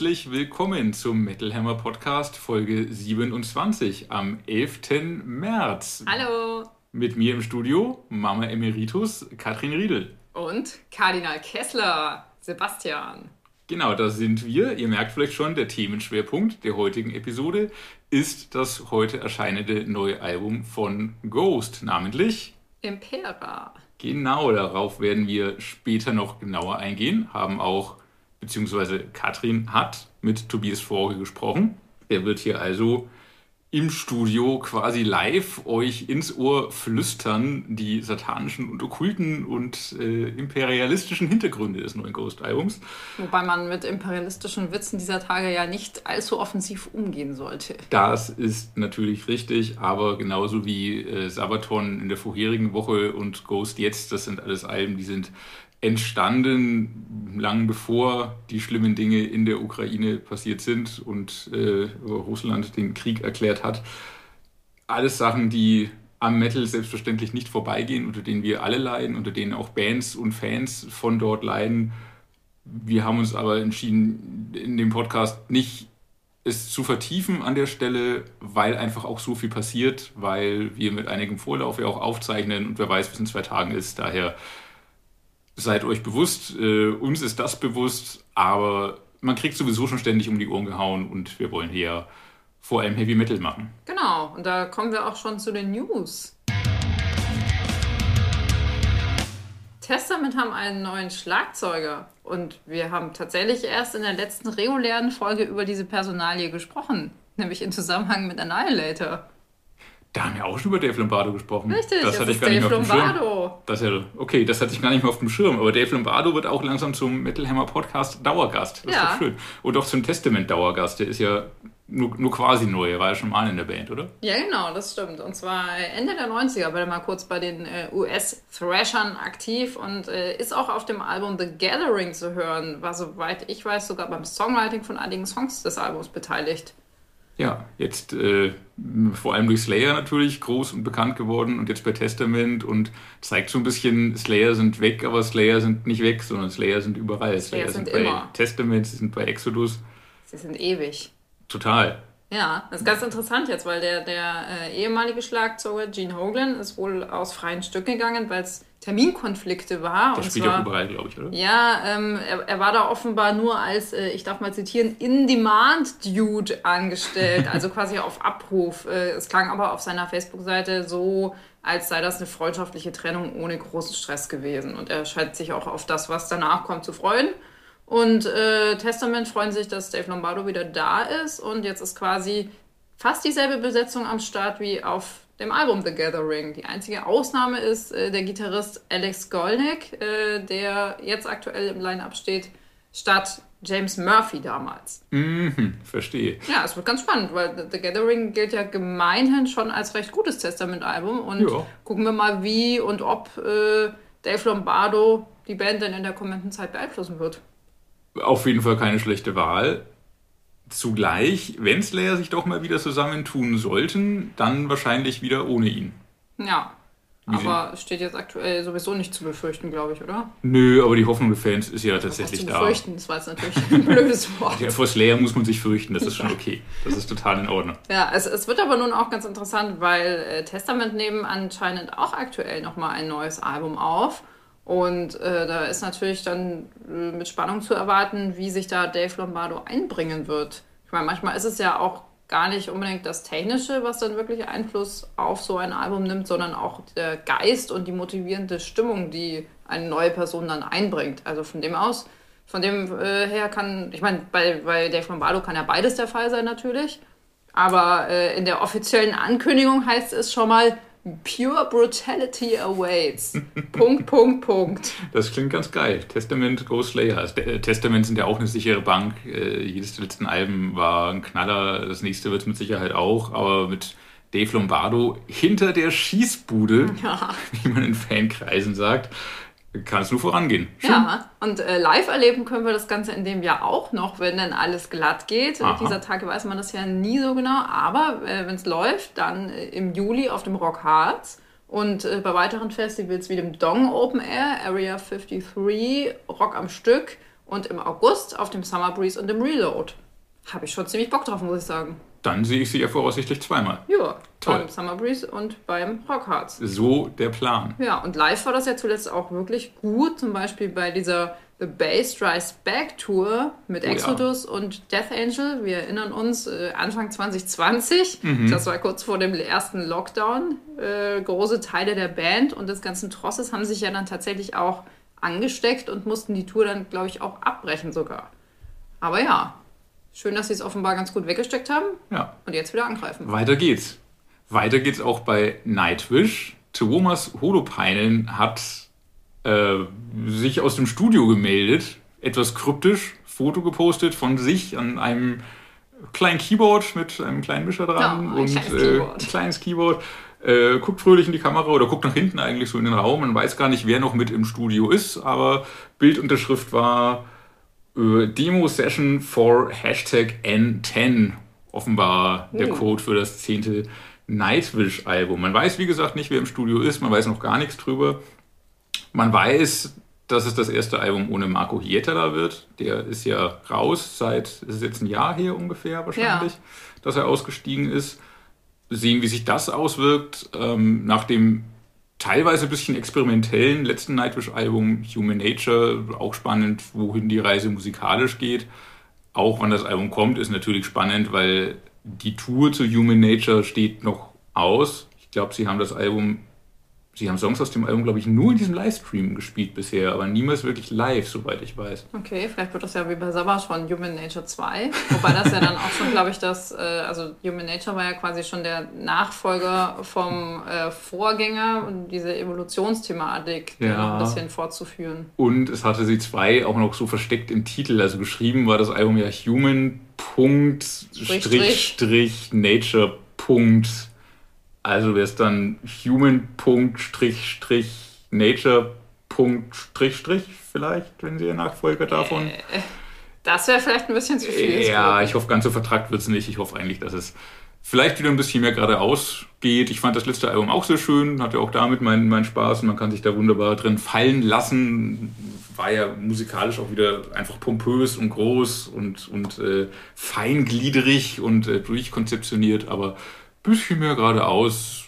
Herzlich willkommen zum Metal Hammer Podcast Folge 27 am 11. März. Hallo. Mit mir im Studio Mama Emeritus Katrin Riedel. Und Kardinal Kessler Sebastian. Genau, da sind wir. Ihr merkt vielleicht schon, der Themenschwerpunkt der heutigen Episode ist das heute erscheinende neue Album von Ghost, namentlich Impera. Genau, darauf werden wir später noch genauer eingehen. Haben auch, beziehungsweise Katrin hat mit Tobias Vorge gesprochen. Er wird hier also im Studio quasi live euch ins Ohr flüstern die satanischen und okkulten und äh, imperialistischen Hintergründe des neuen Ghost-Albums. Wobei man mit imperialistischen Witzen dieser Tage ja nicht allzu offensiv umgehen sollte. Das ist natürlich richtig, aber genauso wie äh, Sabaton in der vorherigen Woche und Ghost jetzt, das sind alles Alben, die sind entstanden, lang bevor die schlimmen Dinge in der Ukraine passiert sind und äh, Russland den Krieg erklärt hat. Alles Sachen, die am Metal selbstverständlich nicht vorbeigehen, unter denen wir alle leiden, unter denen auch Bands und Fans von dort leiden. Wir haben uns aber entschieden, in dem Podcast nicht es zu vertiefen an der Stelle, weil einfach auch so viel passiert, weil wir mit einigem Vorlauf ja auch aufzeichnen und wer weiß, es in zwei Tagen ist. Daher seid euch bewusst, äh, uns ist das bewusst, aber man kriegt sowieso schon ständig um die Ohren gehauen und wir wollen hier vor allem Heavy Metal machen. Genau, und da kommen wir auch schon zu den News. Testament haben einen neuen Schlagzeuger und wir haben tatsächlich erst in der letzten regulären Folge über diese Personalie gesprochen, nämlich im Zusammenhang mit Annihilator. Da haben wir auch schon über Dave Lombardo gesprochen. Richtig, das, das hatte ich gar nicht Dave mehr auf dem Lombardo. Schirm. Das ja, okay, das hatte ich gar nicht mehr auf dem Schirm. Aber Dave Lombardo wird auch langsam zum Metal Hammer Podcast Dauergast. Das Ja. ist doch schön. Und auch zum Testament Dauergast. Der ist ja nur, nur quasi neu. Er war ja schon mal in der Band, oder? Ja, genau, das stimmt. Und zwar Ende der 90er war er mal kurz bei den äh, US-Thrashern aktiv und äh, ist auch auf dem Album The Gathering zu hören. War, soweit ich weiß, sogar beim Songwriting von einigen Songs des Albums beteiligt. Ja, jetzt äh, vor allem durch Slayer natürlich groß und bekannt geworden und jetzt bei Testament und zeigt so ein bisschen, Slayer sind weg, aber Slayer sind nicht weg, sondern Slayer sind überall. Slayer sind bei immer. Testament, sie sind bei Exodus. Sie sind ewig. Total. Ja, das ist ganz interessant jetzt, weil der, der äh, ehemalige Schlagzeuger Gene Hoglan ist wohl aus freien Stücken gegangen, weil es Terminkonflikte war. Und spielt auch überall, glaube ich, oder? Ja, ähm, er, er war da offenbar nur als, äh, ich darf mal zitieren, In-Demand-Dude angestellt, also quasi auf Abruf. Äh, es klang aber auf seiner Facebook-Seite so, als sei das eine freundschaftliche Trennung ohne großen Stress gewesen. Und er scheint sich auch auf das, was danach kommt, zu freuen. Und äh, Testament freuen sich, dass Dave Lombardo wieder da ist. Und jetzt ist quasi fast dieselbe Besetzung am Start wie auf dem Album The Gathering. Die einzige Ausnahme ist äh, der Gitarrist Alex Golnick, äh, der jetzt aktuell im Line-Up steht, statt James Murphy damals. Mhm, verstehe. Ja, es wird ganz spannend, weil The Gathering gilt ja gemeinhin schon als recht gutes Testament-Album. Und Ja. gucken wir mal, wie und ob äh, Dave Lombardo die Band denn in der kommenden Zeit beeinflussen wird. Auf jeden Fall keine schlechte Wahl. Zugleich, wenn Slayer sich doch mal wieder zusammentun sollten, dann wahrscheinlich wieder ohne ihn. Ja. Wie Aber es steht jetzt aktuell sowieso nicht zu befürchten, glaube ich, oder? Nö, aber die Hoffnung der Fans ist ja Was tatsächlich zu da. befürchten, das war jetzt natürlich ein blödes Wort. Ja, vor Slayer muss man sich fürchten, das ist schon okay. Das ist total in Ordnung. Ja, es, es wird aber nun auch ganz interessant, weil äh, Testament nehmen anscheinend auch aktuell nochmal ein neues Album auf. Und äh, da ist natürlich dann äh, mit Spannung zu erwarten, wie sich da Dave Lombardo einbringen wird. Ich meine, manchmal ist es ja auch gar nicht unbedingt das Technische, was dann wirklich Einfluss auf so ein Album nimmt, sondern auch der Geist und die motivierende Stimmung, die eine neue Person dann einbringt. Also von dem aus, von dem äh, her kann, ich meine, bei, bei Dave Lombardo kann ja beides der Fall sein natürlich. Aber äh, in der offiziellen Ankündigung heißt es schon mal, Pure Brutality awaits. Punkt, Punkt, Punkt. Das klingt ganz geil. Testament, Ghost Slayer. Also, äh, Testament sind ja auch eine sichere Bank. Äh, jedes der letzten Alben war ein Knaller. Das nächste wird es mit Sicherheit auch. Aber mit Dave Lombardo hinter der Schießbude, Ja. wie man in Fankreisen sagt, kann es nur vorangehen. Ja, und äh, live erleben können wir das Ganze in dem Jahr auch noch, wenn dann alles glatt geht. Aha. Dieser Tage weiß man das ja nie so genau, aber äh, wenn es läuft, dann äh, im Juli auf dem Rock Harz und äh, bei weiteren Festivals wie dem Dong Open Air, Area 53, Rock am Stück und im August auf dem Summer Breeze und dem Reload. Habe ich schon ziemlich Bock drauf, muss ich sagen. Dann sehe ich sie ja voraussichtlich zweimal. Ja, Toll. beim Summer Breeze und beim Rockhards. So der Plan. Ja, und live war das ja zuletzt auch wirklich gut. Zum Beispiel bei dieser The Bass Rise Back Tour mit oh, Exodus ja. und Death Angel. Wir erinnern uns, äh, Anfang 2020, mhm. das war kurz vor dem ersten Lockdown. Äh, große Teile der Band und des ganzen Trosses haben sich ja dann tatsächlich auch angesteckt und mussten die Tour dann, glaube ich, auch abbrechen sogar. Aber ja, Schön, dass sie es offenbar ganz gut weggesteckt haben. Ja. Und jetzt wieder angreifen. Weiter geht's. Weiter geht's auch bei Nightwish. Thomas Holopeinen hat äh, sich aus dem Studio gemeldet, etwas kryptisch, Foto gepostet von sich an einem kleinen Keyboard mit einem kleinen Mischer dran oh, und kleines äh, Keyboard. ein kleines Keyboard. Äh, guckt fröhlich in die Kamera oder guckt nach hinten eigentlich so in den Raum. Man weiß gar nicht, wer noch mit im Studio ist, aber Bildunterschrift war Demo-Session for Hashtag N10. Offenbar der hm. Code für das zehnte Nightwish-Album. Man weiß, wie gesagt, nicht, wer im Studio ist. Man weiß noch gar nichts drüber. Man weiß, dass es das erste Album ohne Marco Hietala wird. Der ist ja raus seit, ist es jetzt ein Jahr her ungefähr wahrscheinlich, ja. dass er ausgestiegen ist. Sehen, wie sich das auswirkt. Ähm, nach dem teilweise ein bisschen experimentellen letzten Nightwish-Album Human Nature, auch spannend, wohin die Reise musikalisch geht. Auch wann das Album kommt, ist natürlich spannend, weil die Tour zu Human Nature steht noch aus. Ich glaube, sie haben das Album Sie haben Songs aus dem Album, glaube ich, nur in diesem Livestream gespielt bisher, aber niemals wirklich live, soweit ich weiß. Okay, vielleicht wird das ja wie bei Savage von Human Nature 2. Wobei das ja dann auch schon, glaube ich, das, äh, also Human Nature war ja quasi schon der Nachfolger vom äh, Vorgänger und diese Evolutionsthematik ja. noch ein bisschen fortzuführen. Und es hatte sie zwei auch noch so versteckt im Titel, also geschrieben war das Album ja Human Punkt Strich Strich Nature Punkt also wäre es dann human.nature. vielleicht, wenn Sie Ihr Nachfolger davon. Äh, das wäre vielleicht ein bisschen zu viel. Ja, ich hoffe, ganz so vertrackt wird es nicht. Ich hoffe eigentlich, dass es vielleicht wieder ein bisschen mehr geradeaus geht. Ich fand das letzte Album auch sehr schön, hatte auch damit meinen, meinen Spaß und man kann sich da wunderbar drin fallen lassen. War ja musikalisch auch wieder einfach pompös und groß und, und äh, feingliedrig und äh, durchkonzeptioniert, aber bisschen mehr geradeaus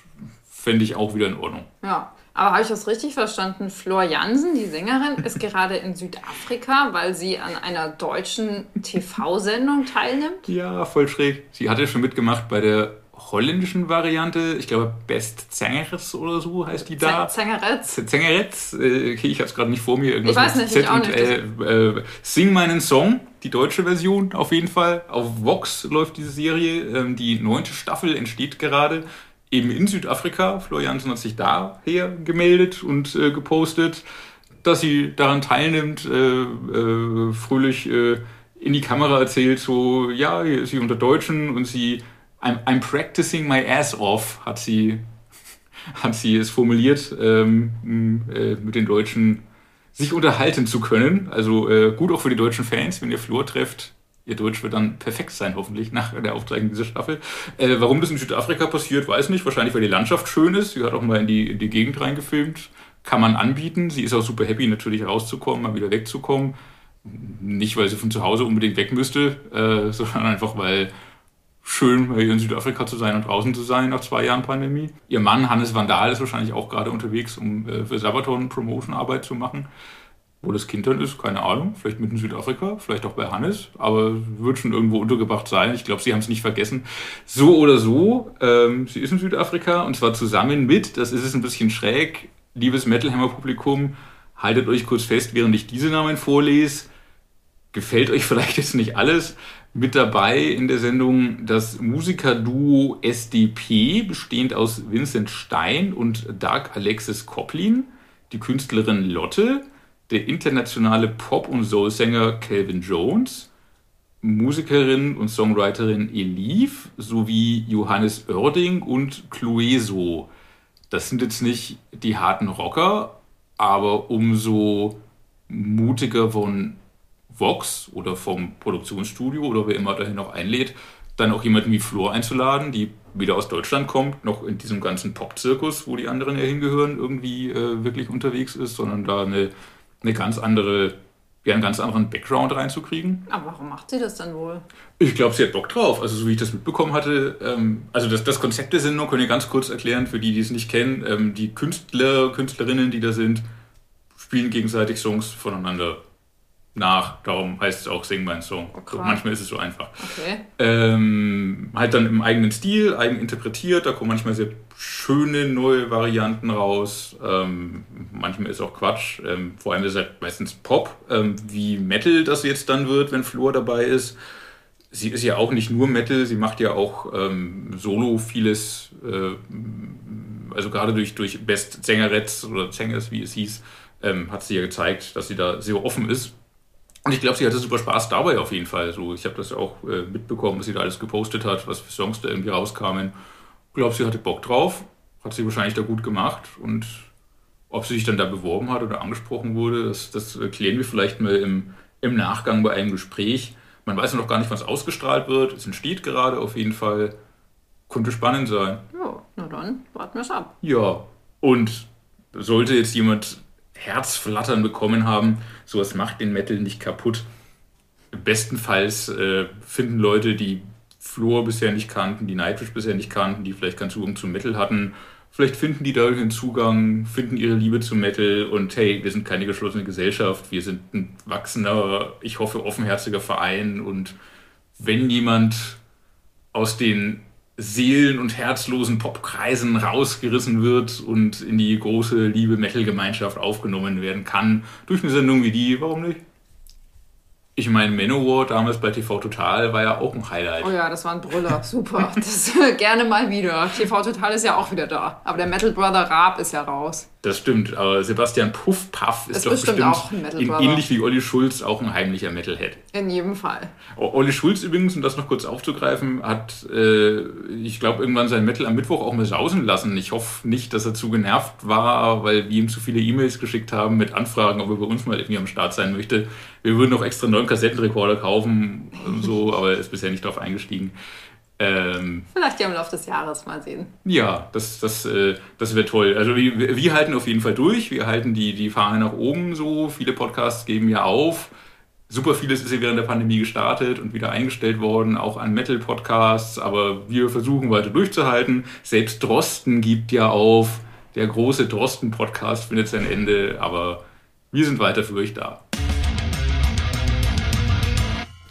fände ich auch wieder in Ordnung. Ja. Aber habe ich das richtig verstanden? Flor Jansen, die Sängerin, ist gerade in Südafrika, weil sie an einer deutschen TV-Sendung teilnimmt? Ja, voll schräg. Sie hatte schon mitgemacht bei der holländischen Variante. Ich glaube, Best Zangeres oder so heißt die da. Zangeretz. Zangeretz. Äh, okay, ich habe es gerade nicht vor mir. Irgendwas ich weiß nicht, ich auch nicht. Äh, äh, Sing meinen Song, die deutsche Version auf jeden Fall. Auf Vox läuft diese Serie. Ähm, die neunte Staffel entsteht gerade eben in Südafrika. Florian hat sich daher gemeldet und äh, gepostet, dass sie daran teilnimmt, äh, äh, fröhlich in die Kamera erzählt, so, ja, hier ist sie unter Deutschen und sie I'm, I'm practicing my ass off, hat sie, hat sie es formuliert, ähm, äh, mit den Deutschen sich unterhalten zu können. Also äh, gut auch für die deutschen Fans, wenn ihr Flur trefft. Ihr Deutsch wird dann perfekt sein, hoffentlich, nach der Aufzeichnung dieser Staffel. Äh, warum das in Südafrika passiert, weiß nicht. Wahrscheinlich, weil die Landschaft schön ist. Sie hat auch mal in die, in die Gegend reingefilmt. Kann man anbieten. Sie ist auch super happy, natürlich rauszukommen, mal wieder wegzukommen. Nicht, weil sie von zu Hause unbedingt weg müsste, äh, sondern einfach, weil schön, hier in Südafrika zu sein und draußen zu sein nach zwei Jahren Pandemie. Ihr Mann Hannes Vandal ist wahrscheinlich auch gerade unterwegs, um äh, für Sabaton Promotion-Arbeit zu machen. Wo das Kind dann ist, keine Ahnung. Vielleicht mit in Südafrika, vielleicht auch bei Hannes, aber wird schon irgendwo untergebracht sein. Ich glaube, sie haben es nicht vergessen. So oder so, ähm, sie ist in Südafrika und zwar zusammen mit, das ist es ein bisschen schräg, liebes Metalhammer-Publikum, haltet euch kurz fest, während ich diese Namen vorlese. Gefällt euch vielleicht jetzt nicht alles, mit dabei in der Sendung das Musikerduo SDP, bestehend aus Vincent Stein und Dark Alexis Koplin, die Künstlerin Lotte, der internationale Pop- und Soul-Sänger Calvin Jones, Musikerin und Songwriterin Elif sowie Johannes Oerding und Clueso. Das sind jetzt nicht die harten Rocker, aber umso mutiger von Vox oder vom Produktionsstudio oder wer immer dahin noch einlädt, dann auch jemanden wie Flor einzuladen, die wieder aus Deutschland kommt, noch in diesem ganzen Pop-Zirkus, wo die anderen ja hingehören, irgendwie äh, wirklich unterwegs ist, sondern da eine, eine ganz andere ja, einen ganz anderen Background reinzukriegen. Aber warum macht sie das dann wohl? Ich glaube, sie hat Bock drauf. Also, so wie ich das mitbekommen hatte, ähm, also das, das Konzept der Sendung könnt ihr ganz kurz erklären, für die, die es nicht kennen. Ähm, die Künstler, Künstlerinnen, die da sind, spielen gegenseitig Songs voneinander nach. Darum heißt es auch Sing mein Song. So, manchmal ist es so einfach. Okay. Ähm, halt dann im eigenen Stil, eigen interpretiert. Da kommen manchmal sehr schöne neue Varianten raus. Ähm, manchmal ist auch Quatsch. Ähm, vor allem ist es halt meistens Pop, ähm, wie Metal das jetzt dann wird, wenn Flor dabei ist. Sie ist ja auch nicht nur Metal, sie macht ja auch ähm, solo vieles. Äh, also gerade durch, durch Best Sängeretz oder Sängers, wie es hieß, ähm, hat sie ja gezeigt, dass sie da sehr offen ist und ich glaube, sie hatte super Spaß dabei auf jeden Fall. So, ich habe das auch äh, mitbekommen, was sie da alles gepostet hat, was für Songs da irgendwie rauskamen. Ich glaube, sie hatte Bock drauf, hat sie wahrscheinlich da gut gemacht und ob sie sich dann da beworben hat oder angesprochen wurde, das, das klären wir vielleicht mal im, im Nachgang bei einem Gespräch. Man weiß noch gar nicht, was ausgestrahlt wird. Es entsteht gerade auf jeden Fall. Könnte spannend sein. Ja, na dann warten wir es ab. Ja, und sollte jetzt jemand Herzflattern bekommen haben. Sowas macht den Metal nicht kaputt. Bestenfalls äh, finden Leute, die Floor bisher nicht kannten, die Nightwish bisher nicht kannten, die vielleicht keinen Zugang zum Metal hatten, vielleicht finden die dadurch einen Zugang, finden ihre Liebe zum Metal und hey, wir sind keine geschlossene Gesellschaft, wir sind ein wachsender, ich hoffe, offenherziger Verein und wenn jemand aus den seelen- und herzlosen Popkreisen rausgerissen wird und in die große liebe Metal-Gemeinschaft aufgenommen werden kann. Durch eine Sendung wie die, warum nicht? Ich meine, Manowar damals bei TV Total war ja auch ein Highlight. Oh ja, das war ein Brüller. Super. Das gerne mal wieder. TV Total ist ja auch wieder da. Aber der Metal Brother Raab ist ja raus. Das stimmt, aber Sebastian Puffpaff ist, ist doch bestimmt, bestimmt auch ein Metal ähnlich wie Olli Schulz auch ein heimlicher Metalhead. In jedem Fall. Olli Schulz übrigens, um das noch kurz aufzugreifen, hat, äh, ich glaube, irgendwann sein Metal am Mittwoch auch mal sausen lassen. Ich hoffe nicht, dass er zu genervt war, weil wir ihm zu viele E-Mails geschickt haben mit Anfragen, ob er bei uns mal irgendwie am Start sein möchte. Wir würden auch extra einen neuen Kassettenrekorder kaufen und so, aber er ist bisher nicht darauf eingestiegen. Ähm, Vielleicht ja im Laufe des Jahres mal sehen. Ja, das, das, äh, das wäre toll. Also wir, wir halten auf jeden Fall durch. Wir halten die, die Fahne nach oben so. Viele Podcasts geben ja auf. Super vieles ist ja während der Pandemie gestartet und wieder eingestellt worden, auch an Metal-Podcasts. Aber wir versuchen weiter durchzuhalten. Selbst Drosten gibt ja auf. Der große Drosten-Podcast findet sein Ende. Aber wir sind weiter für euch da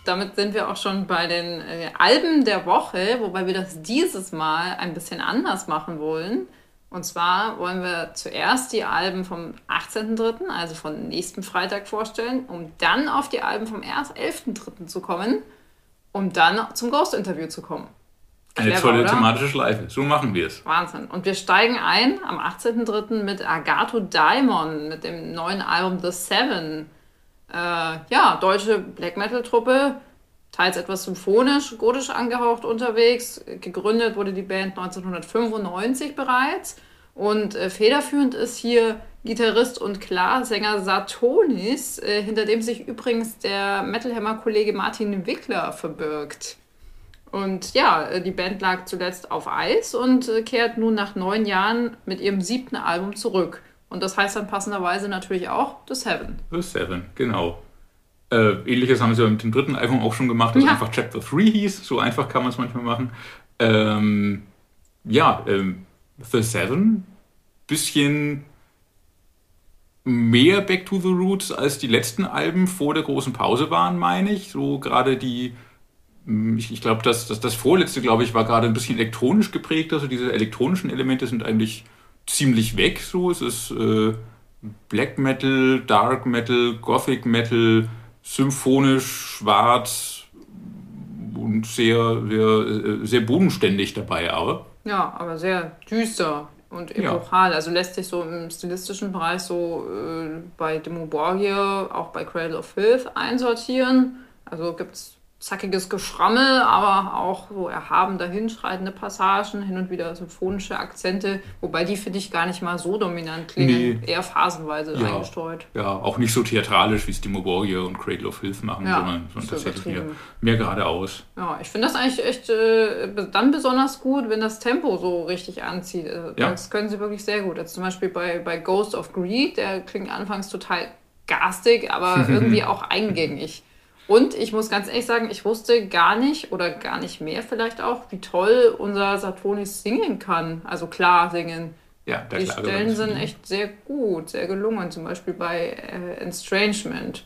damit sind wir auch schon bei den äh, Alben der Woche, wobei wir das dieses Mal ein bisschen anders machen wollen. Und zwar wollen wir zuerst die Alben vom 18.03., also von nächsten Freitag vorstellen, um dann auf die Alben vom 11.03. zu kommen, um dann zum Ghost-Interview zu kommen. Eine Clever, tolle oder? thematische Schleife. So machen wir es. Wahnsinn. Und wir steigen ein am 18.03. mit Agato Daimon, mit dem neuen Album The Seven äh, ja, deutsche Black Metal-Truppe, teils etwas symphonisch, gotisch angehaucht unterwegs. Gegründet wurde die Band 1995 bereits. Und äh, federführend ist hier Gitarrist und Klarsänger Satonis, äh, hinter dem sich übrigens der Metalhammer-Kollege Martin Wickler verbirgt. Und ja, äh, die Band lag zuletzt auf Eis und äh, kehrt nun nach neun Jahren mit ihrem siebten Album zurück. Und das heißt dann passenderweise natürlich auch The Seven. The Seven, genau. Äh, Ähnliches haben sie mit dem dritten Album auch schon gemacht, das ja. einfach Chapter 3 hieß. So einfach kann man es manchmal machen. Ähm, ja, ähm, The Seven, bisschen mehr Back to the Roots als die letzten Alben vor der großen Pause waren, meine ich. So gerade die, hm, ich, ich glaube, das, das, das vorletzte, glaube ich, war gerade ein bisschen elektronisch geprägt. Also diese elektronischen Elemente sind eigentlich ziemlich weg. So, es ist äh, Black Metal, Dark Metal, Gothic Metal, symphonisch, schwarz und sehr, sehr, äh, sehr bodenständig dabei, aber. Ja, aber sehr düster und epochal. Ja. Also lässt sich so im stilistischen Bereich so äh, bei Demo Borgir, auch bei Cradle of Filth einsortieren. Also gibt es zackiges Geschrammel, aber auch so erhaben dahinschreitende Passagen, hin und wieder symphonische Akzente, wobei die finde ich gar nicht mal so dominant klingen, nee. eher phasenweise ja. eingestreut. Ja, auch nicht so theatralisch, wie es Timo Borgir und Cradle of Filth machen, ja, sondern, sondern tatsächlich mehr, mehr geradeaus. Ja, ich finde das eigentlich echt äh, dann besonders gut, wenn das Tempo so richtig anzieht. Also, ja. Das können sie wirklich sehr gut. Also zum Beispiel bei, bei Ghost of Greed, der klingt anfangs total garstig, aber irgendwie auch eingängig. Und ich muss ganz ehrlich sagen, ich wusste gar nicht oder gar nicht mehr vielleicht auch, wie toll unser Saturnis singen kann. Also klar singen. Ja, Die Stellen sind echt sehr gut, sehr gelungen. Zum Beispiel bei äh, Estrangement.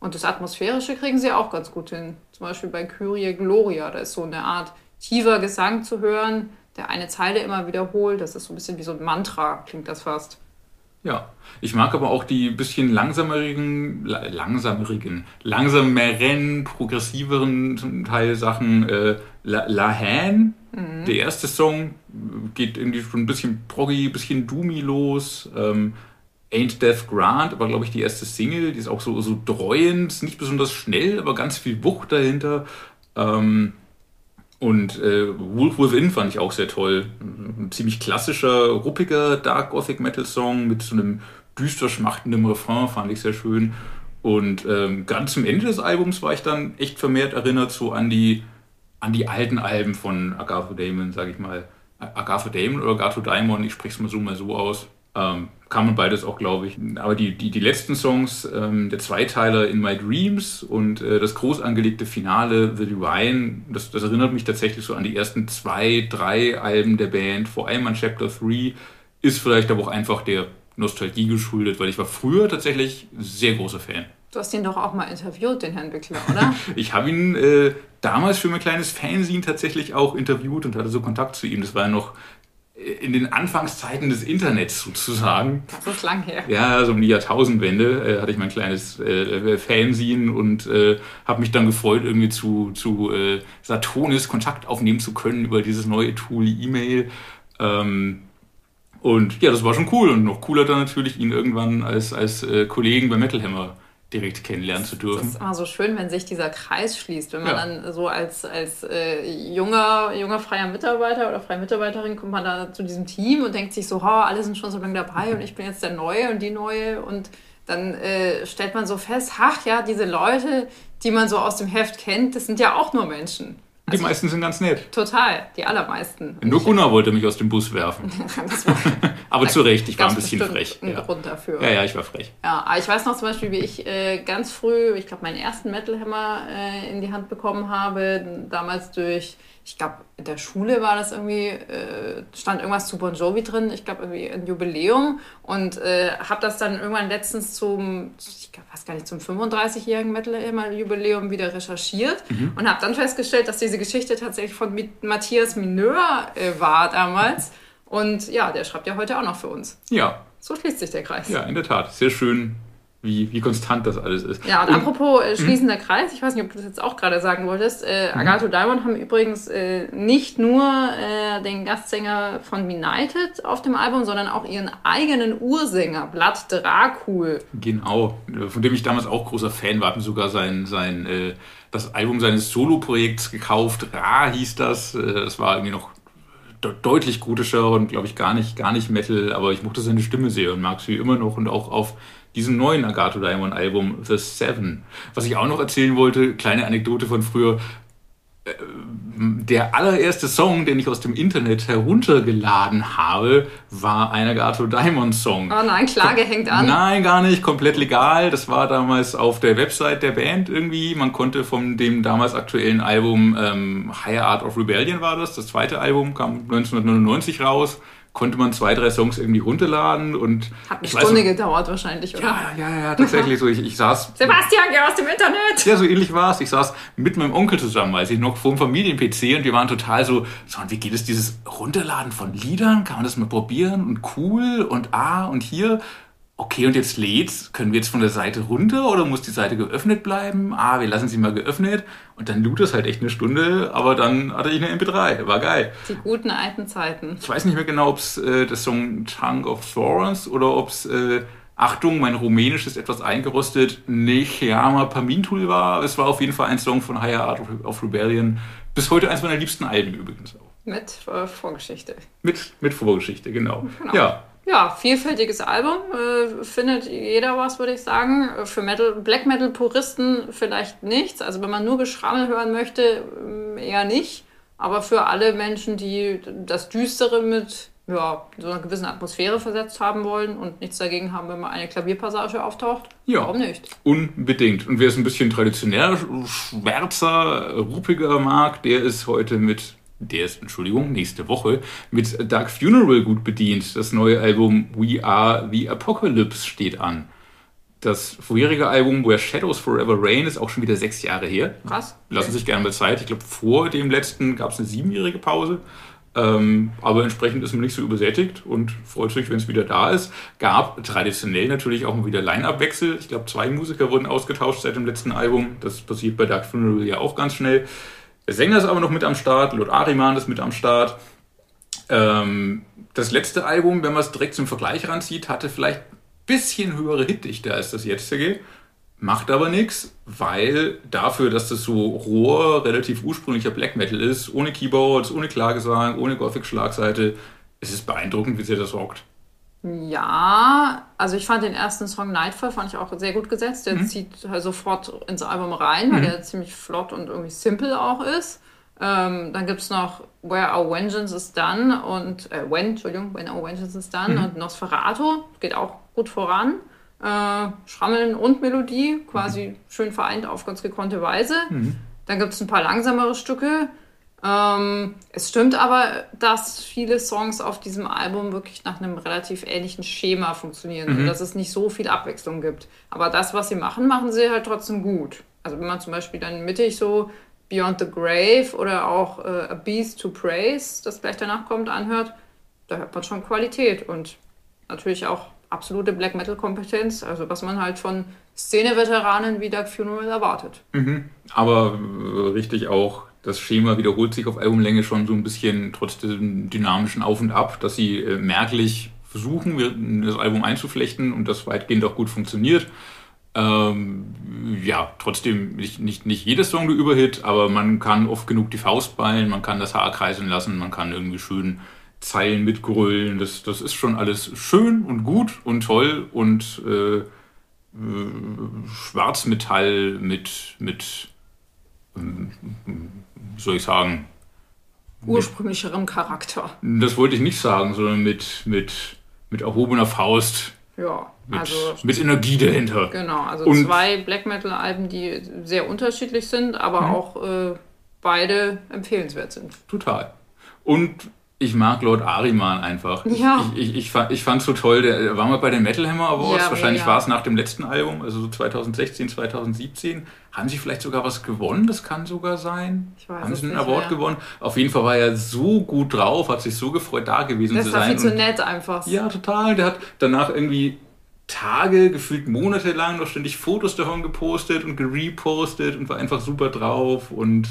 Und das Atmosphärische kriegen sie auch ganz gut hin. Zum Beispiel bei Kyrie Gloria, da ist so eine Art tiefer Gesang zu hören, der eine Zeile immer wiederholt. Das ist so ein bisschen wie so ein Mantra, klingt das fast. Ja, ich mag aber auch die bisschen langsamerigen, langsamerigen, langsameren, progressiveren zum Teil Sachen. Äh, La, La Han, mhm. der erste Song, geht irgendwie schon ein bisschen proggy, ein bisschen doomy los. Ähm, Ain't Death Grant war, glaube ich, die erste Single. Die ist auch so, so dreuend, nicht besonders schnell, aber ganz viel Wucht dahinter. Ähm, und äh, Wolf Within fand ich auch sehr toll. Ein ziemlich klassischer, ruppiger Dark Gothic Metal Song mit so einem düster schmachtenden Refrain fand ich sehr schön. Und ähm, ganz zum Ende des Albums war ich dann echt vermehrt erinnert so an die, an die alten Alben von Agatho Damon, sag ich mal. Agatho Damon oder Agatho Daimon, ich spreche es mal so mal so aus. Ähm, kann man beides auch, glaube ich. Aber die, die, die letzten Songs, ähm, der Zweiteiler In My Dreams und äh, das groß angelegte Finale The Divine, das, das erinnert mich tatsächlich so an die ersten zwei, drei Alben der Band, vor allem an Chapter 3, ist vielleicht aber auch einfach der Nostalgie geschuldet, weil ich war früher tatsächlich sehr großer Fan. Du hast ihn doch auch mal interviewt, den Herrn Wickler, oder? ich habe ihn äh, damals für mein kleines Fanzine tatsächlich auch interviewt und hatte so Kontakt zu ihm. Das war ja noch in den Anfangszeiten des Internets sozusagen. Das ist lang her. Ja, so um die Jahrtausendwende äh, hatte ich mein kleines äh, Fanzine und äh, habe mich dann gefreut, irgendwie zu, zu äh, Satonis Kontakt aufnehmen zu können über dieses neue Tool E-Mail. Ähm, und ja, das war schon cool und noch cooler dann natürlich, ihn irgendwann als, als äh, Kollegen bei Metal Hammer direkt kennenlernen zu dürfen. Das ist immer so schön, wenn sich dieser Kreis schließt, wenn man ja. dann so als, als äh, junger, junger freier Mitarbeiter oder freie Mitarbeiterin kommt man da zu diesem Team und denkt sich so, oh, alle sind schon so lange dabei und ich bin jetzt der Neue und die Neue und dann äh, stellt man so fest, ach ja, diese Leute, die man so aus dem Heft kennt, das sind ja auch nur Menschen. Die also, meisten sind ganz nett. Total, die allermeisten. Nur Gunnar wollte mich aus dem Bus werfen. aber zu Recht, ich war ein bisschen frech. Ein ja. Grund dafür. Ja, ja, ich war frech. Ja, aber ich weiß noch zum Beispiel, wie ich äh, ganz früh, ich glaube, meinen ersten Metal Hammer äh, in die Hand bekommen habe, damals durch ich glaube, in der Schule war das irgendwie, äh, stand irgendwas zu Bon Jovi drin, ich glaube irgendwie ein Jubiläum und äh, habe das dann irgendwann letztens zum, ich weiß gar nicht, zum 35-jährigen Metal-Jubiläum wieder recherchiert mhm. und habe dann festgestellt, dass diese Geschichte tatsächlich von Matthias Mineur äh, war damals und ja, der schreibt ja heute auch noch für uns. Ja. So schließt sich der Kreis. Ja, in der Tat. Sehr schön wie, wie konstant das alles ist. Ja, und, und apropos äh, hm? schließender. Kreis, ich weiß nicht, ob du das jetzt auch gerade sagen wolltest. Äh, mhm. Agatho Diamond haben übrigens äh, nicht nur äh, den Gastsänger von Benighted auf dem Album, sondern auch ihren eigenen Ursänger, Blood Dracul. Genau, von dem ich damals auch großer Fan war, haben sogar sein, sein äh, das Album seines Solo-Projekts gekauft. Ra hieß das. Äh, das war irgendwie noch deutlich gotischer und glaube ich gar nicht, gar nicht Metal, aber ich mochte seine Stimme sehr und mag sie immer noch und auch auf diesem neuen Agatho Diamond Album The Seven. Was ich auch noch erzählen wollte, kleine Anekdote von früher. Äh, der allererste Song, den ich aus dem Internet heruntergeladen habe, war ein Agatho Diamond Song. Oh nein, Klage hängt an. Nein, gar nicht, komplett legal. Das war damals auf der Website der Band irgendwie. Man konnte von dem damals aktuellen Album ähm, Higher Art of Rebellion war das, das zweite Album, kam 1999 raus konnte man zwei, drei Songs irgendwie runterladen und. Hat eine Stunde weiß, gedauert wahrscheinlich, oder? Ja, ja, ja, tatsächlich so. Ich, ich saß. Sebastian, geh aus dem Internet! Ja, so ähnlich war es. Ich saß mit meinem Onkel zusammen, weiß ich noch, vor dem Familien-PC und wir waren total so, so, und wie geht es dieses Runterladen von Liedern? Kann man das mal probieren? Und cool und ah und hier okay, und jetzt lädt's, können wir jetzt von der Seite runter oder muss die Seite geöffnet bleiben? Ah, wir lassen sie mal geöffnet. Und dann lud es halt echt eine Stunde, aber dann hatte ich eine MP3. War geil. Die guten alten Zeiten. Ich weiß nicht mehr genau, ob es äh, das Song Tongue of Thorns oder ob es, äh, Achtung, mein Rumänisch ist etwas eingerostet, Nechama Pamintul war. Es war auf jeden Fall ein Song von Higher Art of Rebellion. Bis heute eins meiner liebsten Alben übrigens auch. Mit äh, Vorgeschichte. Mit, mit Vorgeschichte, genau. genau. Ja, ja, vielfältiges Album. Äh, findet jeder was, würde ich sagen. Für Metal, Black Metal-Puristen vielleicht nichts. Also wenn man nur Geschrammel hören möchte, mm, eher nicht. Aber für alle Menschen, die das Düstere mit ja, so einer gewissen Atmosphäre versetzt haben wollen und nichts dagegen haben, wenn mal eine Klavierpassage auftaucht. Ja. Warum nicht? Unbedingt. Und wer es ein bisschen traditionell schwärzer, ruppiger mag, der ist heute mit, der ist, Entschuldigung, nächste Woche mit Dark Funeral gut bedient. Das neue Album We Are the Apocalypse steht an. Das vorherige Album Where Shadows Forever Rain ist auch schon wieder sechs Jahre her. Krass. Lassen sich gerne mal Zeit. Ich glaube, vor dem letzten gab es eine siebenjährige Pause. Ähm, aber entsprechend ist man nicht so übersättigt und freut sich, wenn es wieder da ist. Gab traditionell natürlich auch mal wieder Line-Up-Wechsel. Ich glaube, zwei Musiker wurden ausgetauscht seit dem letzten Album. Das passiert bei Dark Funeral ja auch ganz schnell. Der Sänger ist aber noch mit am Start. Lord Ariman ist mit am Start. Ähm, das letzte Album, wenn man es direkt zum Vergleich ranzieht, hatte vielleicht ein bisschen höhere Hitdichte als das jetzige. Macht aber nichts, weil dafür, dass das so roher, relativ ursprünglicher Black Metal ist, ohne Keyboards, ohne Klagesang, ohne Gothic-Schlagseite, ist es beeindruckend, wie sehr das rockt. Ja, also ich fand den ersten Song Nightfall fand ich auch sehr gut gesetzt. Der zieht halt sofort ins Album rein, weil der ziemlich flott und irgendwie simple auch ist. Ähm, dann gibt es noch Where Our Vengeance is Done und äh, When, Entschuldigung, When Our Vengeance is Done und Nosferatu, geht auch gut voran. Äh, Schrammeln und Melodie, quasi schön vereint auf ganz gekonnte Weise. Dann gibt es ein paar langsamere Stücke. Ähm, es stimmt aber, dass viele Songs auf diesem Album wirklich nach einem relativ ähnlichen Schema funktionieren und dass es nicht so viel Abwechslung gibt. Aber das, was sie machen, machen sie halt trotzdem gut. Also wenn man zum Beispiel dann mittig so Beyond the Grave oder auch äh, A Beast to Praise, das gleich danach kommt, anhört, da hört man schon Qualität und natürlich auch absolute Black Metal Kompetenz, also was man halt von Szene-Veteranen wie Dark Funeral erwartet. Aber äh, richtig auch, das Schema wiederholt sich auf Albumlänge schon so ein bisschen trotz dem dynamischen Auf und Ab, dass sie äh, merklich versuchen, das Album einzuflechten und das weitgehend auch gut funktioniert. Ähm, ja, trotzdem nicht, nicht, nicht jedes Song der Überhit, aber man kann oft genug die Faust ballen, man kann das Haar kreisen lassen, man kann irgendwie schön Zeilen mitgrölen. Das, das ist schon alles schön und gut und toll und äh, Schwarzmetall mit, mit ähm, soll ich sagen, Ursprünglicherem Charakter. das wollte ich nicht sagen, sondern mit, mit, mit erhobener Faust, Ja, mit, also mit Energie dahinter. genau, also Und- zwei Black Metal Alben, die sehr unterschiedlich sind, aber Mhm. auch äh, beide empfehlenswert sind. Total. Und ich mag Lord Ariman einfach. Ja. Ich, ich, ich, fand, ich fand so toll, der war mal bei den Metal Hammer Awards, Ja, wahrscheinlich mega. war es nach dem letzten Album, also so 2016, 2017. Haben sie vielleicht sogar was gewonnen? Das kann sogar sein. Ich weiß Haben sie einen nicht Award mehr. gewonnen? Auf jeden Fall war er so gut drauf, hat sich so gefreut, da gewesen Das zu war sein. viel zu nett einfach. Ja, total. Der hat danach irgendwie Tage, gefühlt monatelang noch ständig Fotos davon gepostet und gerepostet und war einfach super drauf und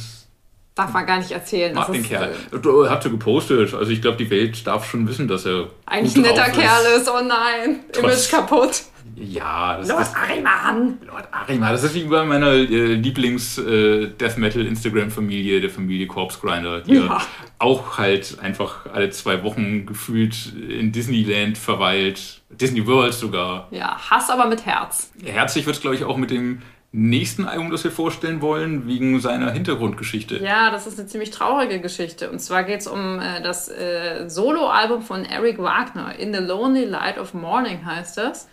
Darf man gar nicht erzählen. mag den Kerl. äh, Du, Hat so gepostet. Also ich glaube, die Welt darf schon wissen, dass er Eigentlich ein netter Kerl ist. Oh nein, Trotz- Image kaputt. Ja, das Lord ist Ariman. Lord Arima. Das ist wie bei meiner äh, Lieblings-Death Metal Instagram-Familie, der Familie Corpse Grinder, die ja. Ja. auch halt einfach alle zwei Wochen gefühlt in Disneyland verweilt. Disney World sogar. Ja, Hass aber mit Herz. Herzlich wird es, glaube ich, auch mit dem nächsten Album, das wir vorstellen wollen, wegen seiner Hintergrundgeschichte. Ja, das ist eine ziemlich traurige Geschichte. Und zwar geht es um äh, das äh, Soloalbum von Eric Wagner. In the Lonely Light of Morning heißt das.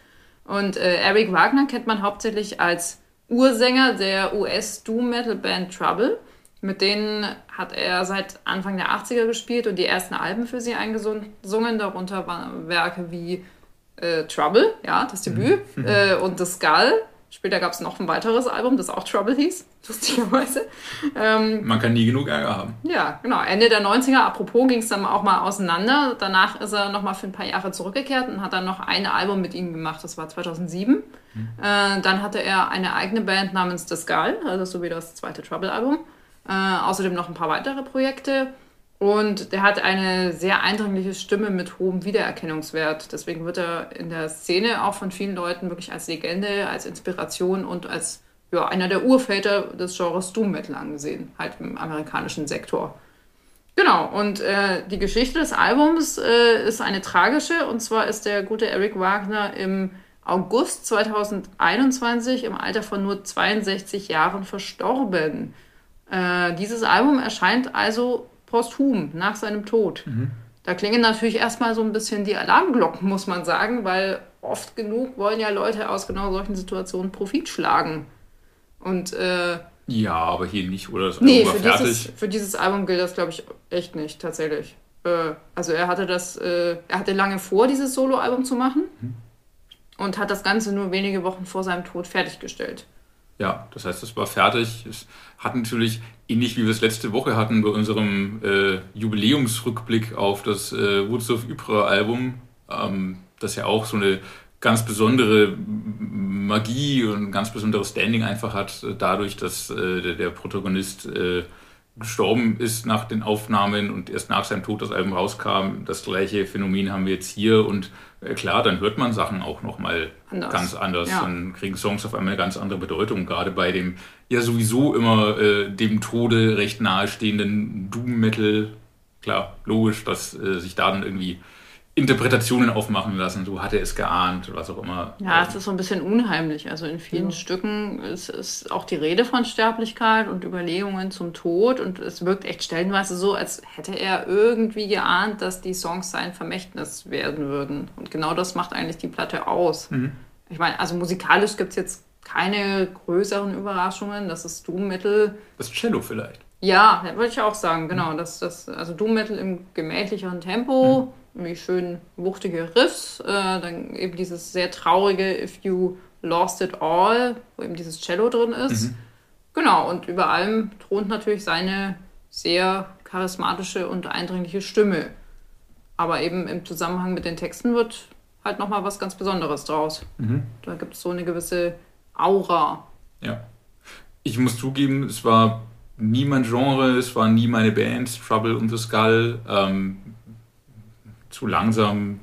Und äh, Eric Wagner kennt man hauptsächlich als Ursänger der US-Doom-Metal-Band Trouble. Mit denen hat er seit Anfang der 80er gespielt und die ersten Alben für sie eingesungen. Darunter waren Werke wie äh, Trouble, ja, das Debüt, äh, und The Skull. Später gab es noch ein weiteres Album, das auch Trouble hieß, lustigerweise. Ähm, Man kann nie genug Ärger haben. ja, genau. Ende der 90er, apropos, ging es dann auch mal auseinander. Danach ist er nochmal für ein paar Jahre zurückgekehrt und hat dann noch ein Album mit ihnen gemacht. Das war 2007. Äh, dann hatte er eine eigene Band namens The Skull, also so wie das zweite Trouble-Album. Äh, außerdem noch ein paar weitere Projekte. Und der hat eine sehr eindringliche Stimme mit hohem Wiedererkennungswert. Deswegen wird er in der Szene auch von vielen Leuten wirklich als Legende, als Inspiration und als ja, einer der Urväter des Genres Doom Metal angesehen, halt im amerikanischen Sektor. Genau, und äh, die Geschichte des Albums äh, ist eine tragische. Und zwar ist der gute Eric Wagner im August 2021 im Alter von nur 62 Jahren verstorben. Äh, dieses Album erscheint also posthum nach seinem Tod. Da klingen natürlich erstmal so ein bisschen die Alarmglocken, muss man sagen, weil oft genug wollen ja Leute aus genau solchen Situationen Profit schlagen. Und äh, ja, aber hier nicht, oder? Das nee, für dieses, für dieses Album gilt das, glaube ich, echt nicht, tatsächlich. Äh, also er hatte das, äh, er hatte lange vor, dieses Soloalbum zu machen hm. und hat das Ganze nur wenige Wochen vor seinem Tod fertiggestellt. Ja, das heißt, es war fertig. Es hat natürlich, ähnlich wie wir es letzte Woche hatten bei unserem äh, Jubiläumsrückblick auf das äh, Woods of Ypres Album, ähm, das ja auch so eine ganz besondere Magie und ein ganz besonderes Standing einfach hat, äh, dadurch, dass äh, der, der, Protagonist äh, gestorben ist nach den Aufnahmen und erst nach seinem Tod das Album rauskam. Das gleiche Phänomen haben wir jetzt hier und äh, klar, dann hört man Sachen auch nochmal ganz anders. Ja. Dann kriegen Songs auf einmal eine ganz andere Bedeutung, gerade bei dem ja sowieso immer äh, dem Tode recht nahestehenden Doom Metal. Klar, logisch, dass äh, sich da dann irgendwie Interpretationen aufmachen lassen. So hat er es geahnt, was auch immer. Ja, es ist so ein bisschen unheimlich. Also in vielen ja. Stücken ist, ist auch die Rede von Sterblichkeit und Überlegungen zum Tod. Und es wirkt echt stellenweise so, als hätte er irgendwie geahnt, dass die Songs sein Vermächtnis werden würden. Und genau das macht eigentlich die Platte aus. Mhm. Ich meine, also musikalisch gibt es jetzt keine größeren Überraschungen. Das ist Doom Metal. Das Cello vielleicht. Ja, würde ich auch sagen, genau. Das, das, also Doom Metal im gemächlicheren Tempo. Mhm irgendwie schön wuchtige Riffs, äh, dann eben dieses sehr traurige If You Lost It All, wo eben dieses Cello drin ist. Mhm. Genau, und über allem thront natürlich seine sehr charismatische und eindringliche Stimme. Aber eben im Zusammenhang mit den Texten wird halt nochmal was ganz Besonderes draus. Mhm. Da gibt es so eine gewisse Aura. Ja. Ich muss zugeben, es war nie mein Genre, es war nie meine Band, Trouble und the Skull. Ähm, zu langsam.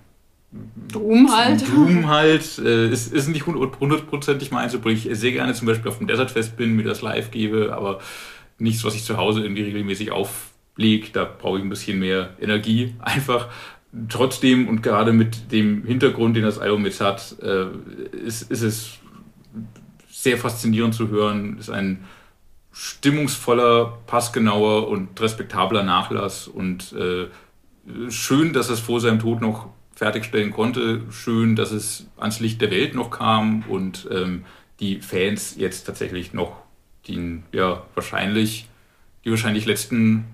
Doom halt. Doom halt. Äh, ist, ist nicht hundertprozentig meins, obwohl ich sehr gerne zum Beispiel auf dem Desertfest bin, mir das live gebe, aber nichts, was ich zu Hause irgendwie regelmäßig auflege. Da brauche ich ein bisschen mehr Energie einfach. Trotzdem und gerade mit dem Hintergrund, den das Album jetzt hat, äh, ist, ist es sehr faszinierend zu hören. Ist ein stimmungsvoller, passgenauer und respektabler Nachlass und äh, schön, dass es vor seinem Tod noch fertigstellen konnte. Schön, dass es ans Licht der Welt noch kam und ähm, die Fans jetzt tatsächlich noch die, ja, wahrscheinlich, die wahrscheinlich letzten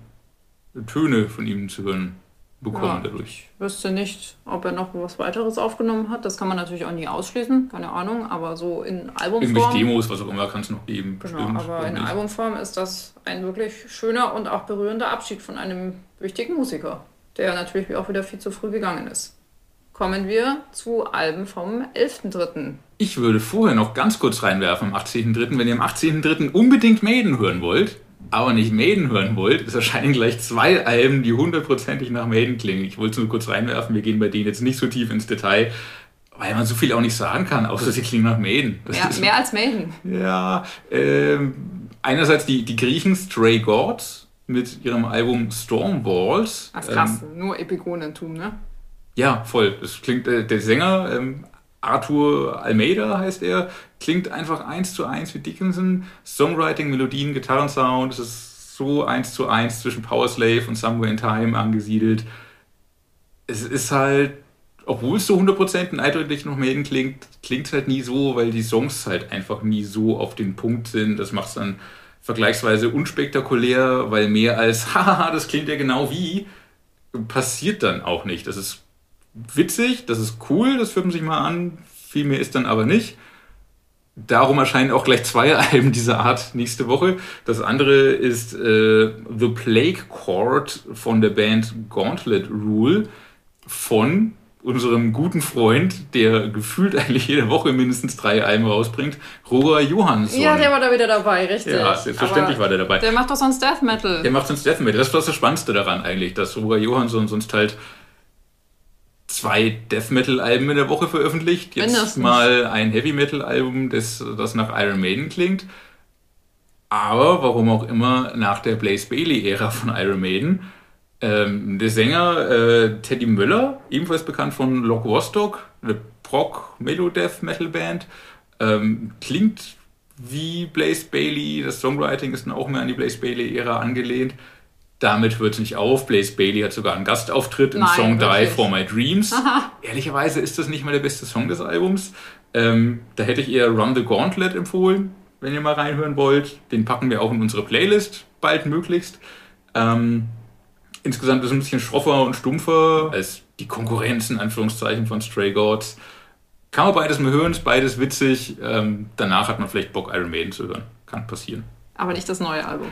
Töne von ihm zu hören bekommen ja, dadurch. Ich wüsste nicht, ob er noch was weiteres aufgenommen hat. Das kann man natürlich auch nie ausschließen, keine Ahnung, aber so in Albumform. Irgendwelche Demos, was auch immer, kann es noch geben. Genau, bestimmt, aber in. Albumform ist das ein wirklich schöner und auch berührender Abschied von einem wichtigen Musiker der natürlich auch wieder viel zu früh gegangen ist. Kommen wir zu Alben vom 11.3. Ich würde vorher noch ganz kurz reinwerfen am 18.3. Wenn ihr am 18.3. unbedingt Maiden hören wollt, aber nicht Maiden hören wollt, es erscheinen gleich zwei Alben, die hundertprozentig nach Maiden klingen. Ich wollte es nur kurz reinwerfen, wir gehen bei denen jetzt nicht so tief ins Detail, weil man so viel auch nicht sagen kann, außer sie klingen nach Maiden. Das ja, mehr als Maiden. Ja, äh, einerseits die, die Griechen Stray Gods, mit ihrem Album Stormballs. Ach krass, ähm, nur Epigonentum, ne? Ja, voll. Das klingt, äh, der Sänger, ähm, Arthur Almeida heißt er, klingt einfach eins zu eins wie Dickinson. Songwriting, Melodien, Gitarrensound, es ist so eins zu eins zwischen Power Slave und Somewhere in Time angesiedelt. Es ist halt, obwohl es so 100% eindeutig noch Maiden klingt, klingt es halt nie so, weil die Songs halt einfach nie so auf den Punkt sind. Das macht es dann vergleichsweise unspektakulär, weil mehr als, haha, das klingt ja genau wie, passiert dann auch nicht. Das ist witzig, das ist cool, das hört man sich mal an, viel mehr ist dann aber nicht. Darum erscheinen auch gleich zwei Alben dieser Art nächste Woche. Das andere ist äh, The Plague Court von der Band Gauntlet Rule von unserem guten Freund, der gefühlt eigentlich jede Woche mindestens drei Alben rausbringt, Roger Johansson. Ja, der war da wieder dabei, richtig. Ja, selbstverständlich Aber war der dabei. Der macht doch sonst Death Metal. Der macht sonst Death Metal. Das ist das Spannendste daran eigentlich, dass Roger Johansson sonst halt zwei Death Metal Alben in der Woche veröffentlicht. Jetzt Mindestens. mal ein Heavy Metal Album, das, das nach Iron Maiden klingt. Aber warum auch immer nach der Blaze Bailey Ära von Iron Maiden ähm, der Sänger äh, Teddy Müller, ebenfalls bekannt von Lock Wostock, eine Prog-Melo-Death-Metal-Band, ähm, klingt wie Blaze Bailey. Das Songwriting ist dann auch mehr an die Blaze Bailey-Ära angelehnt. damit hört es nicht auf. Blaze Bailey hat sogar einen Gastauftritt im Nein, Song wirklich? Die for My Dreams. Aha. Ehrlicherweise ist das nicht mal der beste Song des Albums. Ähm, da hätte ich eher Run the Gauntlet empfohlen, wenn ihr mal reinhören wollt. Den packen wir auch in unsere Playlist, bald möglichst. Ähm, insgesamt ist es ein bisschen schroffer und stumpfer als die Konkurrenz in Anführungszeichen von Stray Gods. Kann man beides mal hören, ist beides witzig. Ähm, danach hat man vielleicht Bock, Iron Maiden zu hören. Kann passieren. Aber nicht das neue Album.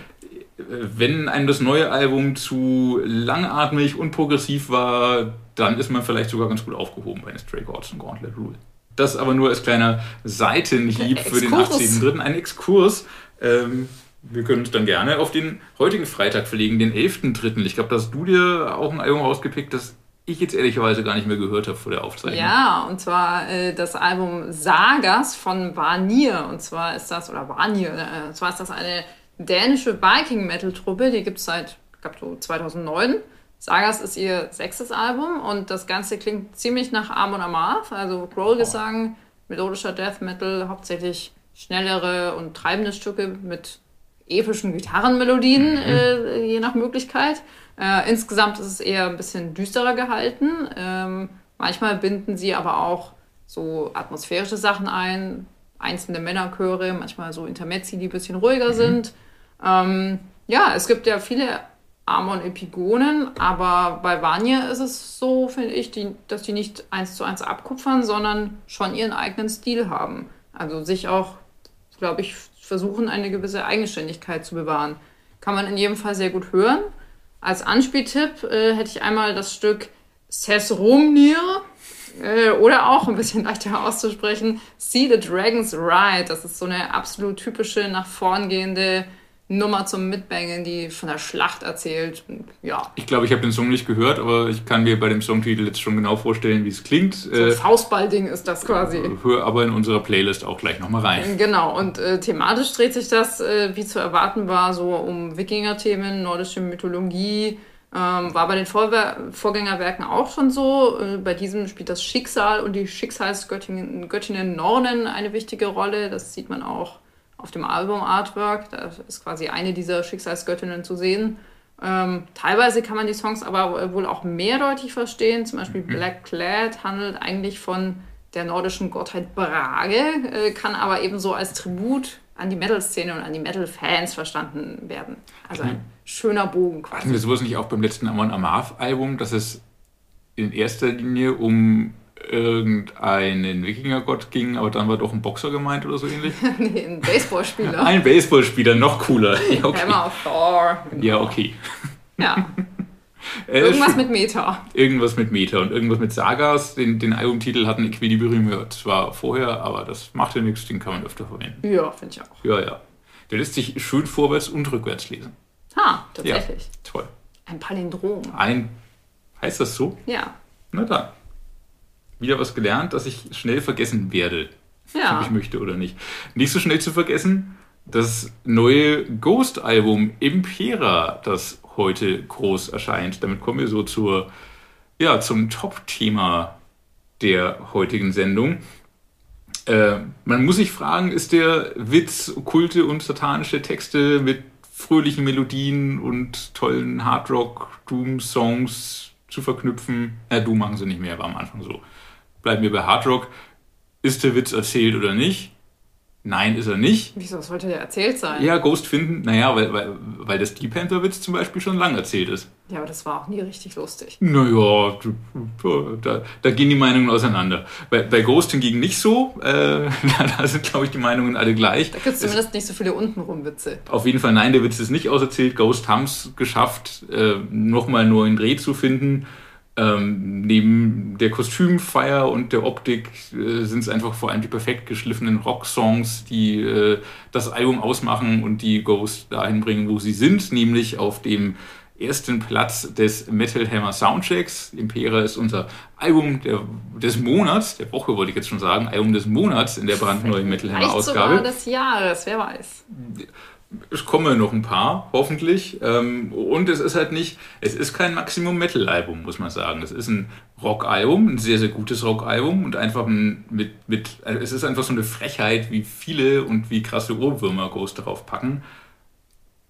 Wenn einem das neue Album zu langatmig und progressiv war, dann ist man vielleicht sogar ganz gut aufgehoben bei den Stray Gods und Gauntlet Rule. Das aber nur als kleiner Seitenhieb für den Exkurs. 18.3. Ein Exkurs. Ähm, wir können uns dann gerne auf den heutigen Freitag verlegen, den 11.3. Ich glaube, dass du dir auch ein Album rausgepickt, das ich jetzt ehrlicherweise gar nicht mehr gehört habe vor der Aufzeichnung. Ja, und zwar äh, das Album Sagas von Vanir. Und zwar ist das, oder Vanir, äh, und zwar ist das eine dänische Viking-Metal-Truppe, die gibt es seit, ich glaube, so 2009. Sagas ist ihr sechstes Album und das Ganze klingt ziemlich nach Amon Amarth, also Growl-Gesang, melodischer Death Metal, hauptsächlich schnellere und treibende Stücke mit epischen Gitarrenmelodien, äh, je nach Möglichkeit. Äh, insgesamt ist es eher ein bisschen düsterer gehalten. Ähm, manchmal binden sie aber auch so atmosphärische Sachen ein, einzelne Männerchöre, manchmal so Intermezzi, die ein bisschen ruhiger sind. Ähm, ja, es gibt ja viele Amon-Epigonen, aber bei Vanya ist es so, finde ich, die, dass die nicht eins zu eins abkupfern, sondern schon ihren eigenen Stil haben. Also sich auch, glaube ich, versuchen, eine gewisse Eigenständigkeit zu bewahren. Kann man in jedem Fall sehr gut hören. Als Anspieltipp äh, hätte ich einmal das Stück Sesrumnir äh, oder auch ein bisschen leichter auszusprechen, See the Dragons Ride. Das ist so eine absolut typische, nach vorn gehende Nummer zum Mitbangen, die von der Schlacht erzählt. Ja, Ich glaube, ich habe den Song nicht gehört, aber ich kann mir bei dem Songtitel jetzt schon genau vorstellen, wie es klingt. so ein Äh, Faustballding ist das quasi. hör aber in unserer Playlist auch gleich nochmal rein. Genau, und äh, thematisch dreht sich das, äh, wie zu erwarten war, so um Wikinger-Themen, nordische Mythologie. Ähm, war bei den Vorwer Vorgängerwerken auch schon so. Äh, bei diesem spielt das Schicksal und die Schicksalsgöttinnen Göttinnen Nornen eine wichtige Rolle. Das sieht man auch auf dem Album-Artwork. Da ist quasi eine dieser Schicksalsgöttinnen zu sehen. Ähm, teilweise kann man die Songs aber wohl auch mehrdeutig verstehen. Zum Beispiel Black Clad handelt eigentlich von der nordischen Gottheit Brage, äh, kann aber ebenso als Tribut an die Metal-Szene und an die Metal-Fans verstanden werden. Also ein schöner Bogen Hatten quasi. wir sowas nicht auch beim letzten Amon Amarth-Album, dass es in erster Linie um irgendeinen Wikingergott ging, aber dann war doch ein Boxer gemeint oder so ähnlich? nee, ein Baseballspieler. Ein Baseballspieler, noch cooler. Ja, okay. Hammer of Thor. Genau. Ja, okay. Ja, Äh, irgendwas mit Meta. irgendwas mit Meta und irgendwas mit Sagas. Den, den Albumtitel hatten Equilibrium ja zwar vorher, aber das macht ja nichts, den kann man öfter verwenden. Ja, finde ich auch. Ja, ja. Der lässt sich schön vorwärts und rückwärts lesen. Ha, tatsächlich. Toll. Ein Palindrom. Ein, heißt das so? Ja. Na dann. Wieder was gelernt, dass ich schnell vergessen werde, ob Ja. ich möchte oder nicht. Nicht so schnell zu vergessen, das neue Ghost-Album Impera, das heute groß erscheint. Damit kommen wir so zur, ja, zum Top-Thema der heutigen Sendung. Äh, man muss sich fragen, ist der Witz, okkulte und satanische Texte mit fröhlichen Melodien und tollen Hardrock-Doom-Songs zu verknüpfen? Äh, Doom machen sie nicht mehr, war am Anfang so. Bleiben wir bei Hardrock. Ist der Witz erzählt oder nicht? Nein, ist er nicht. Wieso sollte der erzählt sein? Ja, Ghost finden, naja, weil, weil, weil das Deep Panther-Witz zum Beispiel schon lang erzählt ist. Ja, aber das war auch nie richtig lustig. Naja, da, da gehen die Meinungen auseinander. Bei, bei Ghost hingegen nicht so. Äh, da sind, glaube ich, die Meinungen alle gleich. Da gibt es zumindest nicht so viele untenrum Witze. Auf jeden Fall, nein, der Witz ist nicht auserzählt. Ghost haben es geschafft, äh, nochmal einen neuen Dreh zu finden. Ähm, neben der Kostümfeier und der Optik äh, sind es einfach vor allem die perfekt geschliffenen Rocksongs, die äh, das Album ausmachen und die Ghost dahin bringen, wo sie sind, nämlich auf dem ersten Platz des Metal Hammer Soundchecks. Impera ist unser Album der, des Monats, der Woche wollte ich jetzt schon sagen, Album des Monats in der brandneuen Metal Hammer Vielleicht sogar Ausgabe. des Jahres, wer weiß. Es kommen noch ein paar, hoffentlich. Ähm, Und es ist halt nicht, es ist kein Maximum-Metal-Album, muss man sagen. Es ist ein Rock-Album, ein sehr, sehr gutes Rock-Album und einfach ein, mit, mit, also es ist einfach so eine Frechheit, wie viele und wie krasse Ohrwürmer Ghost darauf packen.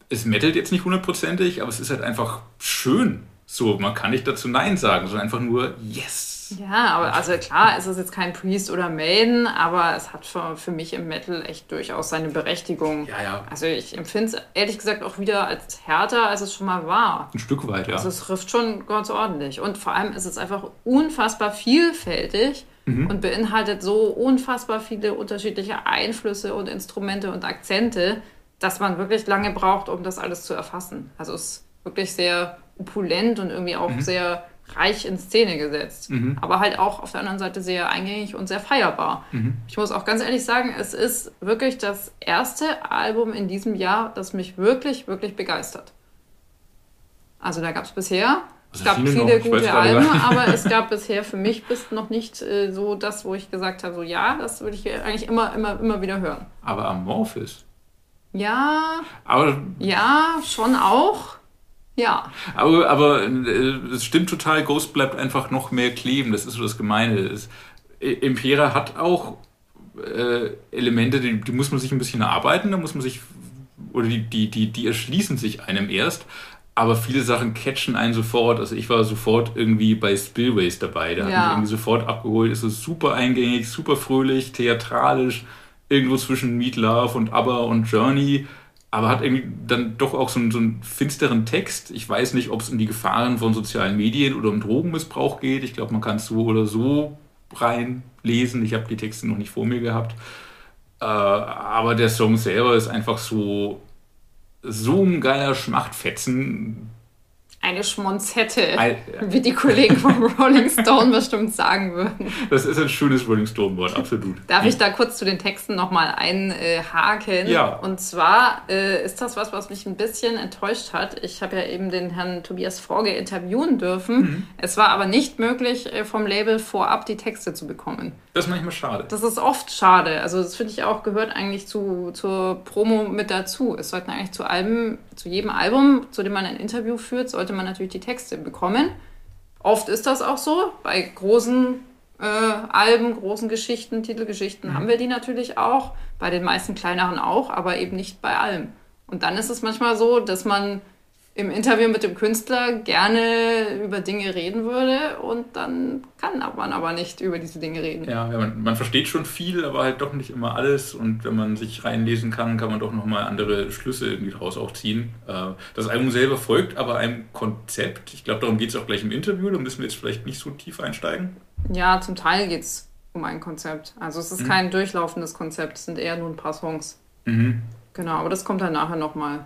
es mettelt jetzt nicht hundertprozentig, aber es ist halt einfach schön. So, man kann nicht dazu Nein sagen, sondern einfach nur Yes. Ja, aber also klar, es ist jetzt kein Priest oder Maiden, aber es hat für, für mich im Metal echt durchaus seine Berechtigung. Ja, ja. Also ich empfinde es ehrlich gesagt auch wieder als härter, als es schon mal war. Ein Stück weit, ja. Also es trifft schon ganz ordentlich. Und vor allem ist es einfach unfassbar vielfältig mhm. und beinhaltet so unfassbar viele unterschiedliche Einflüsse und Instrumente und Akzente, dass man wirklich lange braucht, um das alles zu erfassen. Also es ist wirklich sehr opulent und irgendwie auch mhm. sehr reich in Szene gesetzt. Mhm. Aber halt auch auf der anderen Seite sehr eingängig und sehr feierbar. Mhm. Ich muss auch ganz ehrlich sagen, es ist wirklich das erste Album in diesem Jahr, das mich wirklich, wirklich begeistert. Also da gab es bisher, es gab viele, viele gute Alben, aber es gab bisher für mich bis noch nicht äh, so das, wo ich gesagt habe, so ja, das würde ich eigentlich immer, immer, immer wieder hören. Aber Amorphis. Ja. Aber ja, schon auch. Ja. Aber, aber äh, es stimmt total, Ghost bleibt einfach noch mehr kleben. Das ist so das Gemeine. Es, Impera hat auch äh, Elemente, die, die, muss man sich ein bisschen erarbeiten, da muss man sich, oder die, die, die, die erschließen sich einem erst. Aber viele Sachen catchen einen sofort. Also ich war sofort irgendwie bei Spillways dabei. Da ja. hat mich irgendwie sofort abgeholt. Es ist super eingängig, super fröhlich, theatralisch. Irgendwo zwischen Meat Love und ABBA und Journey aber hat irgendwie dann doch auch so einen, so einen finsteren Text. Ich weiß nicht, ob es um die Gefahren von sozialen Medien oder um Drogenmissbrauch geht. Ich glaube, man kann es so oder so reinlesen. Ich habe die Texte noch nicht vor mir gehabt. Äh, aber der Song selber ist einfach so, so ein geiler Schmachtfetzen, eine Schmonzette, ein, wie die Kollegen vom Rolling Stone bestimmt sagen würden. Das ist ein schönes Rolling Stone-Wort, absolut. Darf ich da kurz zu den Texten nochmal einhaken? Ja. Und zwar äh, ist das was, was mich ein bisschen enttäuscht hat. Ich habe ja eben den Herrn Tobias Forge interviewen dürfen. Mhm. Es war aber nicht möglich, äh, vom Label vorab die Texte zu bekommen. Das ist manchmal schade. Das ist oft schade. Also das finde ich auch, gehört eigentlich zu, zur Promo mit dazu. Es sollten eigentlich zu Alben, zu jedem Album, zu dem man ein Interview führt, sollte man natürlich die Texte bekommen. Oft ist das auch so. Bei großen äh, Alben, großen Geschichten, Titelgeschichten mhm. haben wir die natürlich auch. Bei den meisten kleineren auch, aber eben nicht bei allem. Und dann ist es manchmal so, dass man im Interview mit dem Künstler gerne über Dinge reden würde und dann kann man aber nicht über diese Dinge reden. Ja, man, man, versteht schon viel, aber halt doch nicht immer alles und wenn man sich reinlesen kann, kann man doch nochmal andere Schlüsse irgendwie daraus auch ziehen. Äh, das Album selber folgt aber einem Konzept. Ich glaube, darum geht es auch gleich im Interview, da müssen wir jetzt vielleicht nicht so tief einsteigen. Ja, zum Teil geht es um ein Konzept. Also es ist mhm. kein durchlaufendes Konzept, es sind eher nur ein paar Songs. Mhm. Genau, aber das kommt dann nachher nochmal.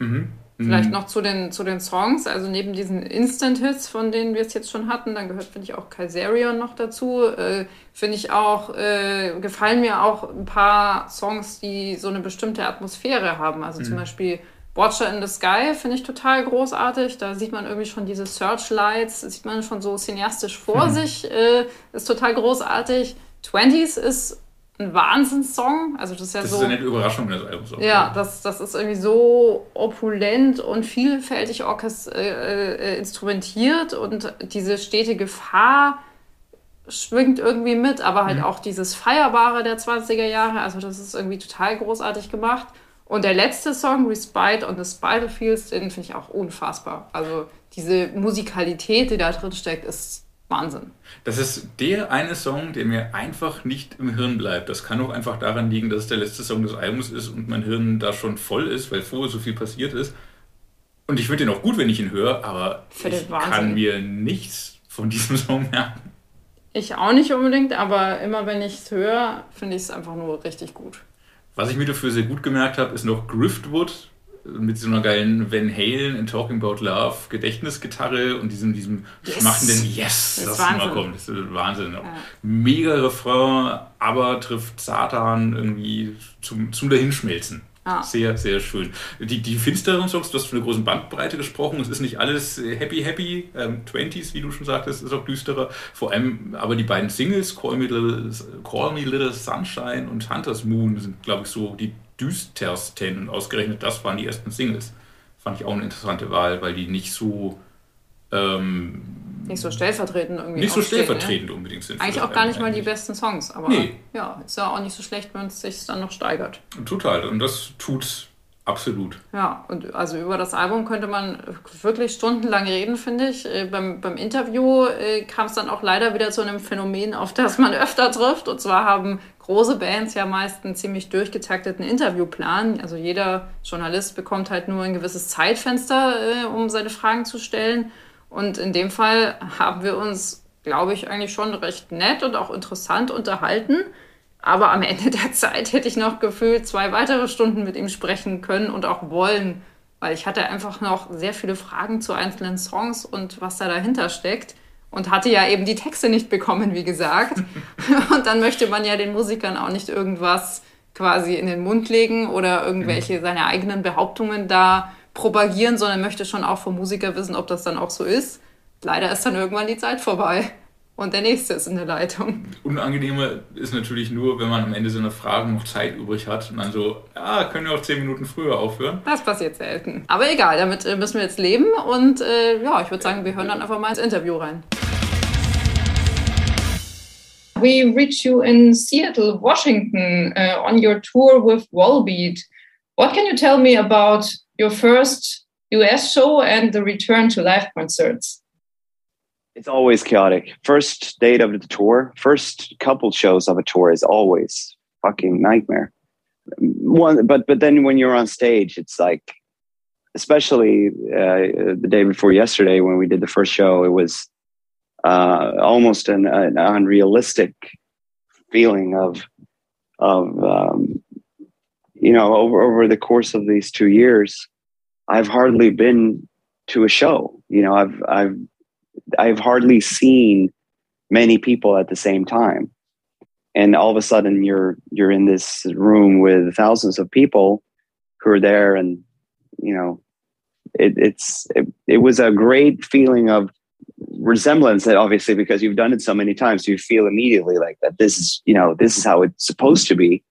Mhm. Vielleicht mhm. noch zu den, zu den Songs, also neben diesen Instant-Hits, von denen wir es jetzt schon hatten, dann gehört, finde ich, auch Kaiserion noch dazu. Äh, finde ich auch, äh, gefallen mir auch ein paar Songs, die so eine bestimmte Atmosphäre haben. Also mhm. zum Beispiel Watcher in the Sky finde ich total großartig. Da sieht man irgendwie schon diese Searchlights, sieht man schon so cineastisch vor mhm. sich, äh, ist total großartig. Twenties ist ein Wahnsinnssong. Also das ist ja das so. Das ist eine Überraschung des Albums. Auch, ja, Das, das ist irgendwie so opulent und vielfältig orchest äh, äh, instrumentiert und diese stete Gefahr schwingt irgendwie mit, aber halt mhm. auch dieses Feierbare der 20er Jahre. Also das ist irgendwie total großartig gemacht. Und der letzte Song, Respite on the Spider Fields, den finde ich auch unfassbar. Also diese Musikalität, die da drin steckt, ist Wahnsinn. Das ist der eine Song, der mir einfach nicht im Hirn bleibt. Das kann auch einfach daran liegen, dass es der letzte Song des Albums ist und mein Hirn da schon voll ist, weil vorher so viel passiert ist. Und ich finde den auch gut, wenn ich ihn höre, aber ich kann mir nichts von diesem Song merken. Ich auch nicht unbedingt, aber immer wenn ich es höre, finde ich es einfach nur richtig gut. Was ich mir dafür sehr gut gemerkt habe, ist noch Griftwood mit so einer geilen Van Halen in Talking About Love Gedächtnisgitarre und diesem, diesem yes. schmachtenden Yes, das, das immer kommt. Das ist Wahnsinn. Ja. Mega Refrain, aber trifft Satan irgendwie zum, zum Dahinschmelzen. Ah. Sehr, sehr schön. Die, die finsteren Songs, du hast von einer großen Bandbreite gesprochen. Es ist nicht alles happy, happy. Ähm, 20s, wie du schon sagtest, ist auch düsterer. Vor allem aber die beiden Singles, Call Me Little, Call Me Little Sunshine und Hunter's Moon, sind, glaube ich, so die düstersten. Und ausgerechnet das waren die ersten Singles. Fand ich auch eine interessante Wahl, weil die nicht so. Ähm, nicht so stellvertretend irgendwie. Nicht so stellvertretend ne? unbedingt sind. Eigentlich auch gar nicht mal die besten Songs, aber nee. ja, ist ja auch nicht so schlecht, wenn es sich dann noch steigert. Total. Und das tut Absolut. Ja, und also über das Album könnte man wirklich stundenlang reden, finde ich. Äh, beim, beim Interview äh, kam es dann auch leider wieder zu einem Phänomen, auf das man öfter trifft. Und zwar haben große Bands ja meist einen ziemlich durchgetakteten Interviewplan. Also jeder Journalist bekommt halt nur ein gewisses Zeitfenster, äh, um seine Fragen zu stellen. Und in dem Fall haben wir uns, glaube ich, eigentlich schon recht nett und auch interessant unterhalten. Aber am Ende der Zeit hätte ich noch gefühlt zwei weitere Stunden mit ihm sprechen können und auch wollen, weil ich hatte einfach noch sehr viele Fragen zu einzelnen Songs und was da dahinter steckt und hatte ja eben die Texte nicht bekommen, wie gesagt. und dann möchte man ja den Musikern auch nicht irgendwas quasi in den Mund legen oder irgendwelche mhm. seine eigenen Behauptungen da propagieren, sondern möchte schon auch vom Musiker wissen, ob das dann auch so ist. Leider ist dann irgendwann die Zeit vorbei. Und der nächste ist in der Leitung. Unangenehmer ist natürlich nur, wenn man am Ende seiner Fragen noch Zeit übrig hat und dann so, ja, können wir auch zehn Minuten früher aufhören. Das passiert selten. Aber egal, damit äh, müssen wir jetzt leben und äh, ja, ich würde sagen, wir hören dann einfach mal ins Interview rein. We reached you in Seattle, Washington, uh, on your tour with Wallbeat. What can you tell me about your first US show and the return to live concerts? It's always chaotic. First date of the tour, first couple shows of a tour is always fucking nightmare. One, but but then when you're on stage, it's like, especially uh, the day before yesterday when we did the first show, it was uh, almost an, an, unrealistic feeling of of um, you know over over the course of these two years, I've hardly been to a show. You know, I've I've I've hardly seen many people at the same time. And all of a sudden you're you're in this room with thousands of people who are there and you know it, it's it, it was a great feeling of resemblance that obviously because you've done it so many times you feel immediately like that this is you know this is how it's supposed to be.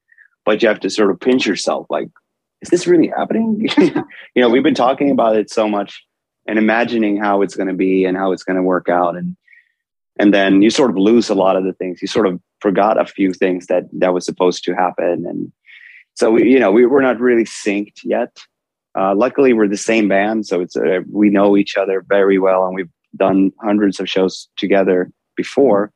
But you have to sort of pinch yourself like is this really happening? You know we've been talking about it so much and imagining how it's going to be and how it's going to work out. And and then you sort of lose a lot of the things. You sort of forgot a few things that that was supposed to happen. And so we, you know we, we're not really synced yet. Uh, luckily we're the same band so it's uh, we know each other very well and we've done hundreds of shows together before.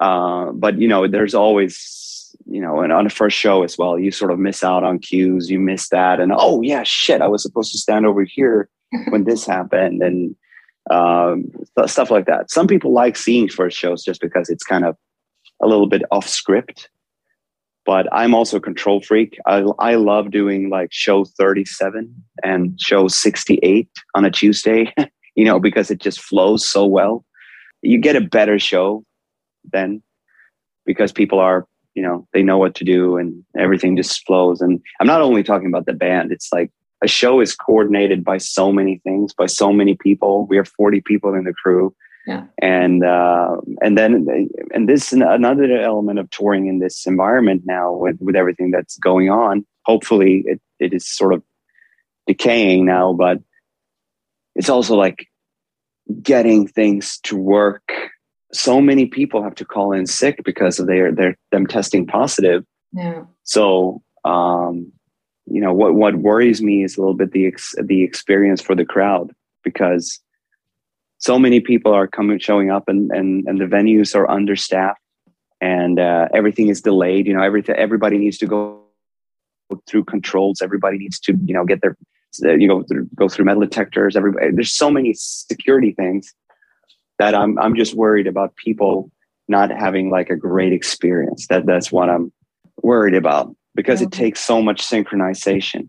Uh, but you know there's always you know and on the first show as well you sort of miss out on cues you miss that and oh yeah shit i was supposed to stand over here when this happened and um, stuff like that. Some people like seeing first shows just because it's kind of a little bit off script. But I'm also a control freak. I, I love doing like show 37 and show 68 on a Tuesday, you know, because it just flows so well. You get a better show then because people are, you know, they know what to do and everything just flows. And I'm not only talking about the band, it's like a show is coordinated by so many things, by so many people. We have 40 people in the crew. Yeah. And uh, and then and this is another element of touring in this environment now with, with everything that's going on. Hopefully it, it is sort of decaying now, but it's also like getting things to work. So many people have to call in sick because of their their them testing positive. Yeah. So um, you know what what worries me is a little bit the ex, the experience for the crowd because so many people are coming showing up and and, and the venues are understaffed and uh, everything is delayed you know everything everybody needs to go through controls. Everybody needs to you know get their you know go through metal detectors. Everybody there's so many security things that i'm i'm just worried about people not having like a great experience. That that's what i'm worried about because yeah. it takes so much synchronization.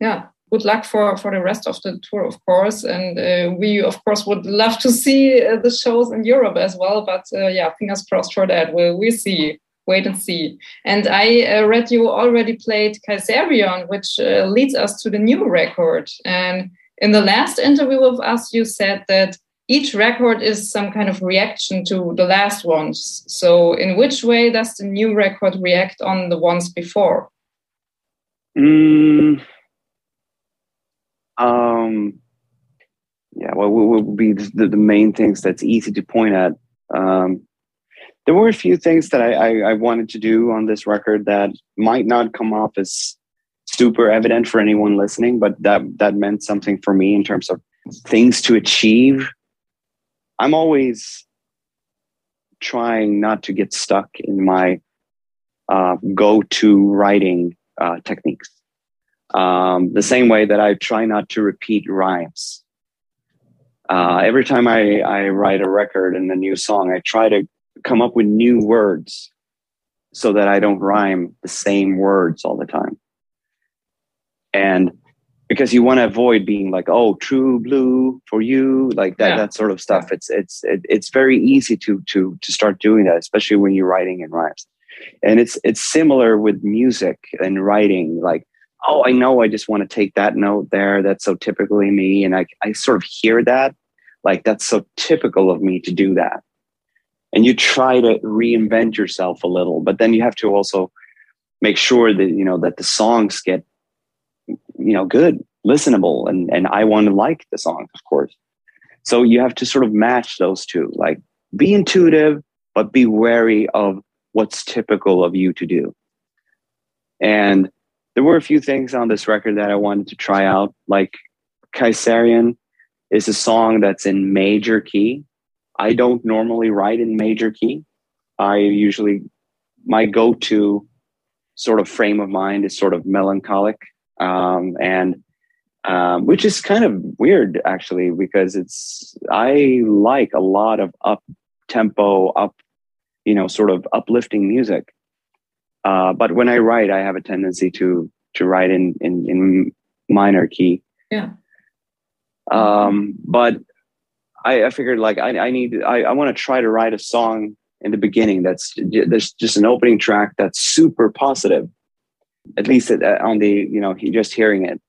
Yeah. Good luck for, for the rest of the tour, of course. And uh, we, of course, would love to see uh, the shows in Europe as well. But uh, yeah, fingers crossed for that. We'll, we'll see. Wait and see. And I uh, read you already played Kaiserion, which uh, leads us to the new record. And in the last interview with us, you said that each record is some kind of reaction to the last ones. So, in which way does the new record react on the ones before? Mm, um, yeah, well, what would be the, the, main things that's easy to point at? Um, there were a few things that I, I, I, wanted to do on this record that might not come off as super evident for anyone listening, but that that meant something for me in terms of things to achieve. I'm always trying not to get stuck in my uh, go-to writing uh, techniques. Um, the same way that I try not to repeat rhymes. Uh, every time I, I write a record and a new song, I try to come up with new words so that I don't rhyme the same words all the time. And because you want to avoid being like, oh, true blue for you, like that, yeah. that sort of stuff. It's, it's, it, it's very easy to, to, to start doing that, especially when you're writing in rhymes. And it's, it's similar with music and writing. Like, oh, I know I just want to take that note there. That's so typically me. And I, I sort of hear that. Like, that's so typical of me to do that. And you try to reinvent yourself a little, but then you have to also make sure that, you know, that the songs get, you know, good, listenable. And, and I want to like the song of course. So you have to sort of match those two, like be intuitive, but be wary of what's typical of you to do. And there were a few things on this record that I wanted to try out. Like Kaisarian is a song that's in major key. I don't normally write in major key. I usually, my go to sort of frame of mind is sort of melancholic. Um, and um, which is kind of weird actually, because it's, I like a lot of up tempo, up, you know, sort of uplifting music. Uh, but when I write, I have a tendency to to write in in, in minor key. Yeah. Um, but I, I figured like I, I need I, I want to try to write a song in the beginning that's there's just an opening track that's super positive. At least on the you know he just hearing it.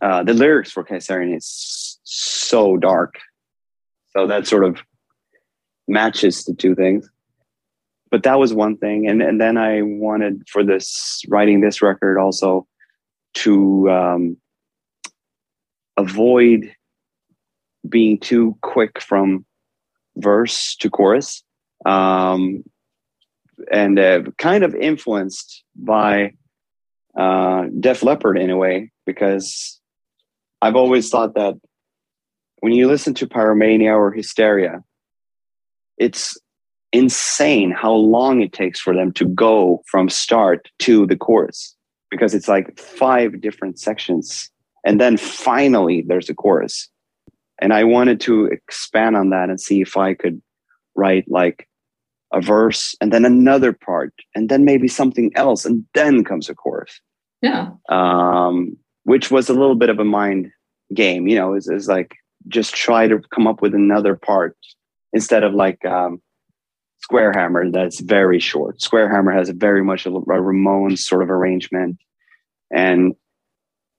Uh, the lyrics for Kaisarian is so dark, so that sort of matches the two things but that was one thing and and then i wanted for this writing this record also to um, avoid being too quick from verse to chorus um, and uh, kind of influenced by uh, Def Leppard in a way because I've always thought that when you listen to Pyromania or Hysteria, it's insane how long it takes for them to go from start to the chorus because it's like five different sections and then finally there's a chorus. And i wanted to expand on that and see if i could write like a verse and then another part and then maybe something else and then comes a chorus yeah um which was a little bit of a mind game you know is is like just try to come up with another part instead of like um Squarehammer that's very short. Squarehammer has a very much a, a Ramones sort of arrangement, and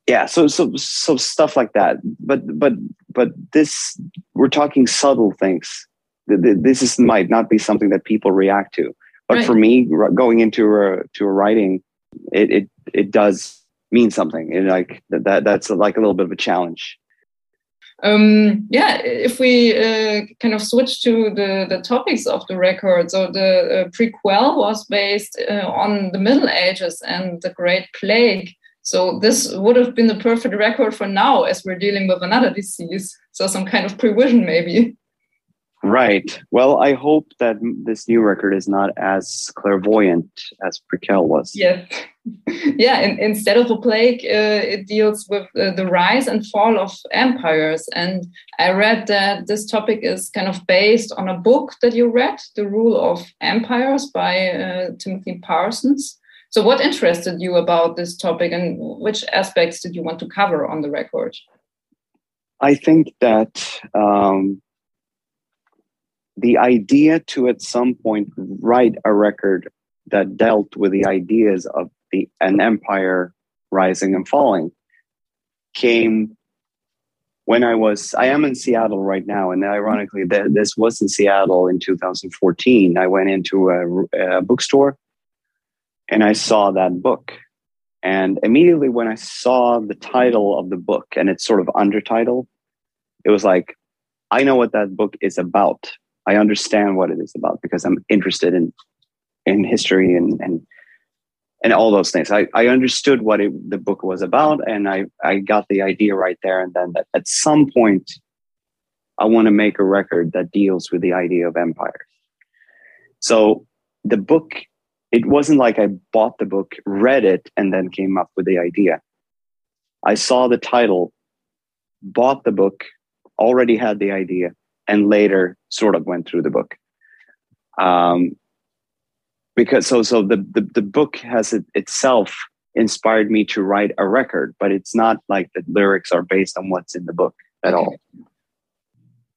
yeah, so so so stuff like that. But but but this we're talking subtle things. This is might not be something that people react to, but right. for me, going into a to a writing, it it it does mean something. It like that that's like a little bit of a challenge um, yeah, if we uh, kind of switch to the, the topics of the record, so the uh, prequel was based uh, on the Middle Ages and the Great Plague. So this would have been the perfect record for now, as we're dealing with another disease. So some kind of prevision, maybe. Right. Well, I hope that this new record is not as clairvoyant as Prequel was. Yes. yeah. In, instead of a plague, uh, it deals with uh, the rise and fall of empires. And I read that this topic is kind of based on a book that you read, The Rule of Empires by uh, Timothy Parsons. So, what interested you about this topic, and which aspects did you want to cover on the record? I think that. Um, the idea to at some point write a record that dealt with the ideas of the an empire rising and falling came when I was I am in Seattle right now, and ironically, this was in Seattle in 2014. I went into a, a bookstore and I saw that book, and immediately when I saw the title of the book and its sort of undertitle, it was like, I know what that book is about. I understand what it is about because I'm interested in in history and and and all those things. I, I understood what it, the book was about, and I, I got the idea right there. And then that at some point, I want to make a record that deals with the idea of empires. So the book, it wasn't like I bought the book, read it, and then came up with the idea. I saw the title, bought the book, already had the idea, and later sort of went through the book. Um, because so so the the, the book has it itself inspired me to write a record, but it's not like the lyrics are based on what's in the book at all.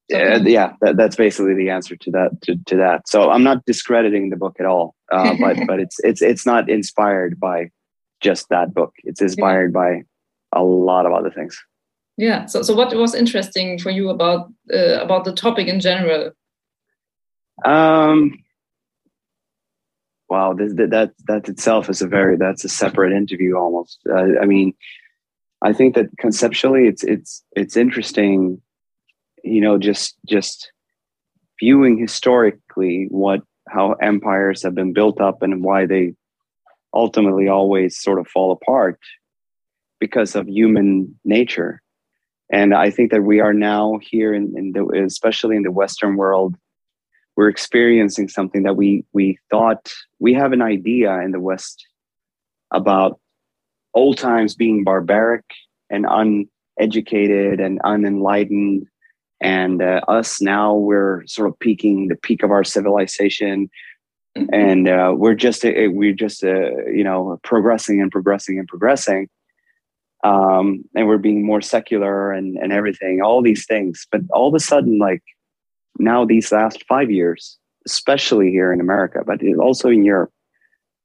Yeah, yeah, that, that's basically the answer to that. To, to that, so I'm not discrediting the book at all, uh, but but it's it's it's not inspired by just that book. It's inspired by a lot of other things. Yeah. So so what was interesting for you about uh, about the topic in general? Um, wow, this, that that itself is a very that's a separate interview almost. I mean, I think that conceptually, it's it's it's interesting. You know, just just viewing historically what how empires have been built up and why they ultimately always sort of fall apart because of human nature. And I think that we are now here in, in the, especially in the Western world, we're experiencing something that we we thought we have an idea in the west about old times being barbaric and uneducated and unenlightened. And uh, us now we're sort of peaking the peak of our civilization. Mm-hmm. and uh, we're just uh, we're just uh, you know progressing and progressing and progressing um, and we're being more secular and and everything all these things but all of a sudden like now these last five years, especially here in America, but also in Europe,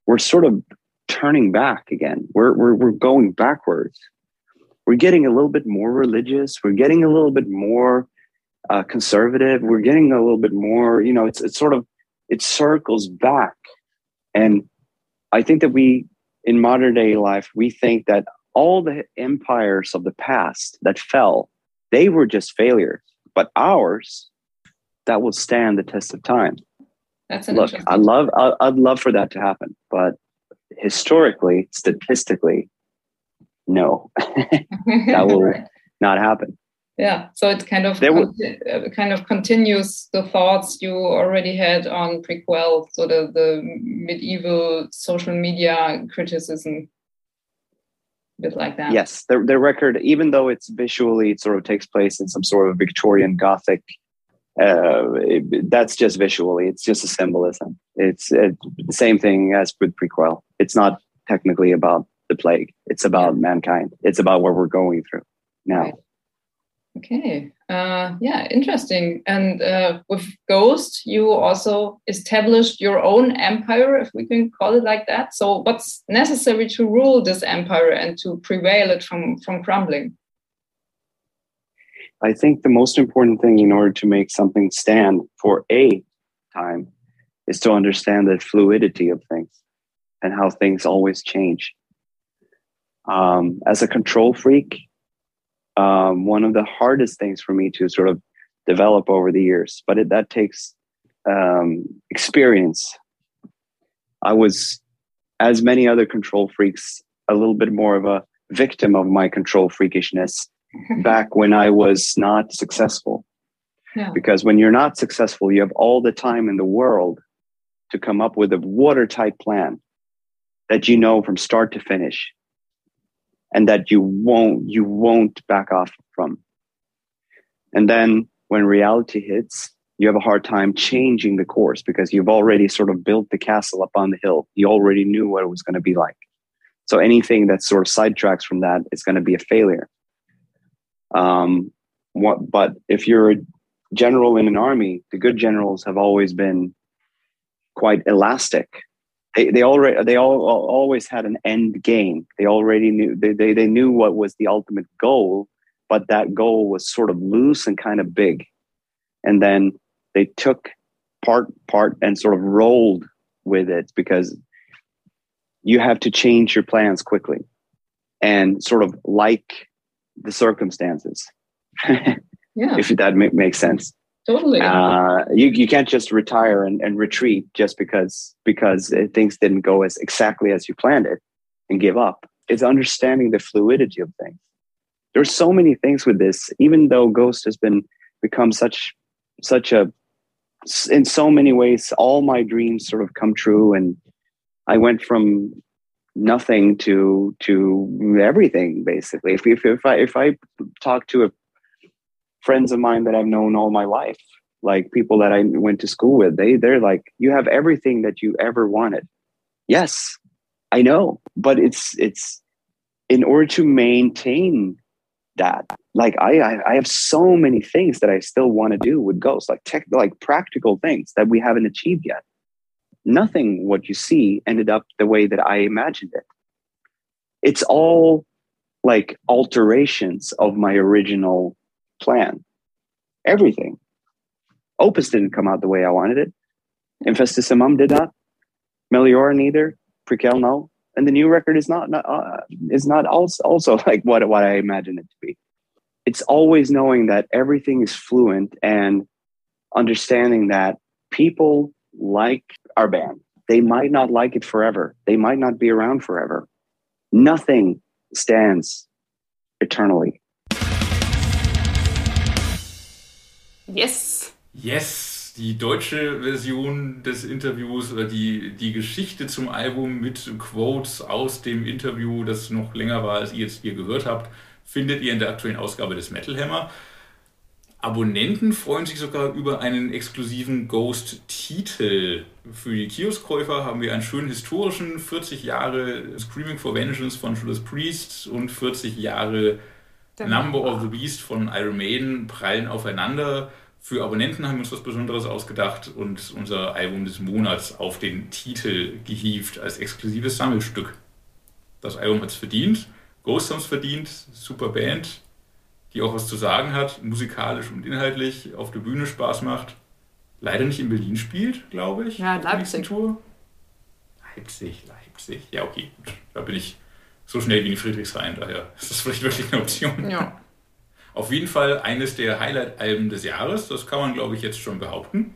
we're sort of turning back again. We're, we're, we're going backwards. We're getting a little bit more religious. We're getting a little bit more uh, conservative. We're getting a little bit more, you know, it's, it's sort of, it circles back. And I think that we, in modern day life, we think that all the empires of the past that fell, they were just failures. But ours, that will stand the test of time. That's an look. I love. I, I'd love for that to happen, but historically, statistically, no, that will not happen. Yeah, so it kind of uh, kind of continues the thoughts you already had on prequel, sort of the medieval social media criticism bit like that. Yes, the, the record, even though it's visually, it sort of takes place in some sort of Victorian Gothic uh, it, that's just visually. It's just a symbolism. It's it, the same thing as with prequel. It's not technically about the plague. It's about mankind. It's about what we're going through now. Right. Okay. Uh, yeah, interesting. And uh, with Ghost, you also established your own empire, if we can call it like that. So, what's necessary to rule this empire and to prevail it from from crumbling? I think the most important thing in order to make something stand for a time is to understand the fluidity of things and how things always change. Um, as a control freak, um, one of the hardest things for me to sort of develop over the years, but it, that takes um, experience. I was, as many other control freaks, a little bit more of a victim of my control freakishness back when I was not successful. Yeah. Because when you're not successful, you have all the time in the world to come up with a watertight plan that you know from start to finish and that you won't you won't back off from. And then when reality hits, you have a hard time changing the course because you've already sort of built the castle up on the hill. You already knew what it was going to be like. So anything that sort of sidetracks from that is going to be a failure. Um, what, but if you're a general in an army, the good generals have always been quite elastic. They, they already they all, always had an end game. They already knew they, they, they knew what was the ultimate goal, but that goal was sort of loose and kind of big. And then they took part part and sort of rolled with it because you have to change your plans quickly and sort of like the circumstances. yeah. If that makes sense. Totally. Uh, you you can't just retire and, and retreat just because because things didn't go as exactly as you planned it and give up. It's understanding the fluidity of things. There's so many things with this, even though Ghost has been become such such a in so many ways all my dreams sort of come true and I went from nothing to to everything basically. If if, if I if I talk to a, friends of mine that I've known all my life, like people that I went to school with, they they're like, you have everything that you ever wanted. Yes, I know, but it's it's in order to maintain that. Like I I, I have so many things that I still want to do with ghosts, like tech, like practical things that we haven't achieved yet nothing what you see ended up the way that I imagined it. It's all like alterations of my original plan. Everything. Opus didn't come out the way I wanted it. Infestissumam did not. Meliora neither. Prequel no. And the new record is not, not uh, is not also, also like what what I imagined it to be. It's always knowing that everything is fluent and understanding that people like our band. They might not like it forever. They might not be around forever. Nothing stands eternally. Yes. Yes, die deutsche Version des Interviews oder die, die Geschichte zum Album mit Quotes aus dem Interview, das noch länger war, als ihr jetzt hier gehört habt, findet ihr in der aktuellen Ausgabe des Metal Hammer. Abonnenten freuen sich sogar über einen exklusiven Ghost-Titel. Für die Kioskkäufer haben wir einen schönen historischen 40 Jahre Screaming for Vengeance von Judas Priest und 40 Jahre Number of the Beast von Iron Maiden prallen aufeinander. Für Abonnenten haben wir uns was Besonderes ausgedacht und unser Album des Monats auf den Titel gehievt als exklusives Sammelstück. Das Album hat es verdient, Ghost haben es verdient, super Band, die auch was zu sagen hat, musikalisch und inhaltlich, auf der Bühne Spaß macht. Leider nicht in Berlin spielt, glaube ich. Ja, Leipzig. Tour. Leipzig, Leipzig. Ja, okay, gut. Da bin ich so schnell wie in Friedrichshain, daher ist das vielleicht wirklich eine Option. Ja. Auf jeden Fall eines der Highlight-Alben des Jahres, das kann man, glaube ich, jetzt schon behaupten.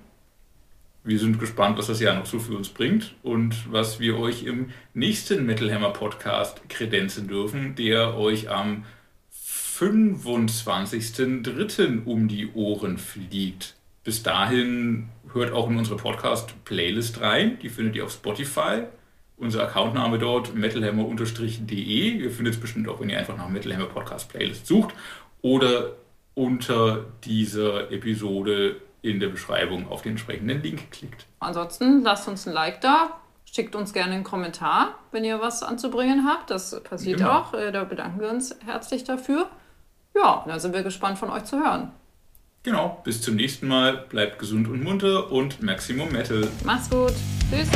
Wir sind gespannt, was das Jahr noch so für uns bringt und was wir euch im nächsten Metal Hammer Podcast kredenzen dürfen, der euch am 25.03. um die Ohren fliegt. Bis dahin hört auch in unsere Podcast-Playlist rein. Die findet ihr auf Spotify. Unser Accountname dort metalhammer-de. Ihr findet es bestimmt auch, wenn ihr einfach nach Metalhammer Podcast Playlist sucht. Oder unter dieser Episode in der Beschreibung auf den entsprechenden Link klickt. Ansonsten lasst uns ein Like da, Schickt uns gerne einen Kommentar, wenn ihr was anzubringen habt. Das passiert genau. auch. Äh, da bedanken wir uns herzlich dafür. Ja, da sind wir gespannt von euch zu hören. Genau, bis zum nächsten Mal. Bleibt gesund und munter und Maximum Metal. Macht's gut. Tschüss.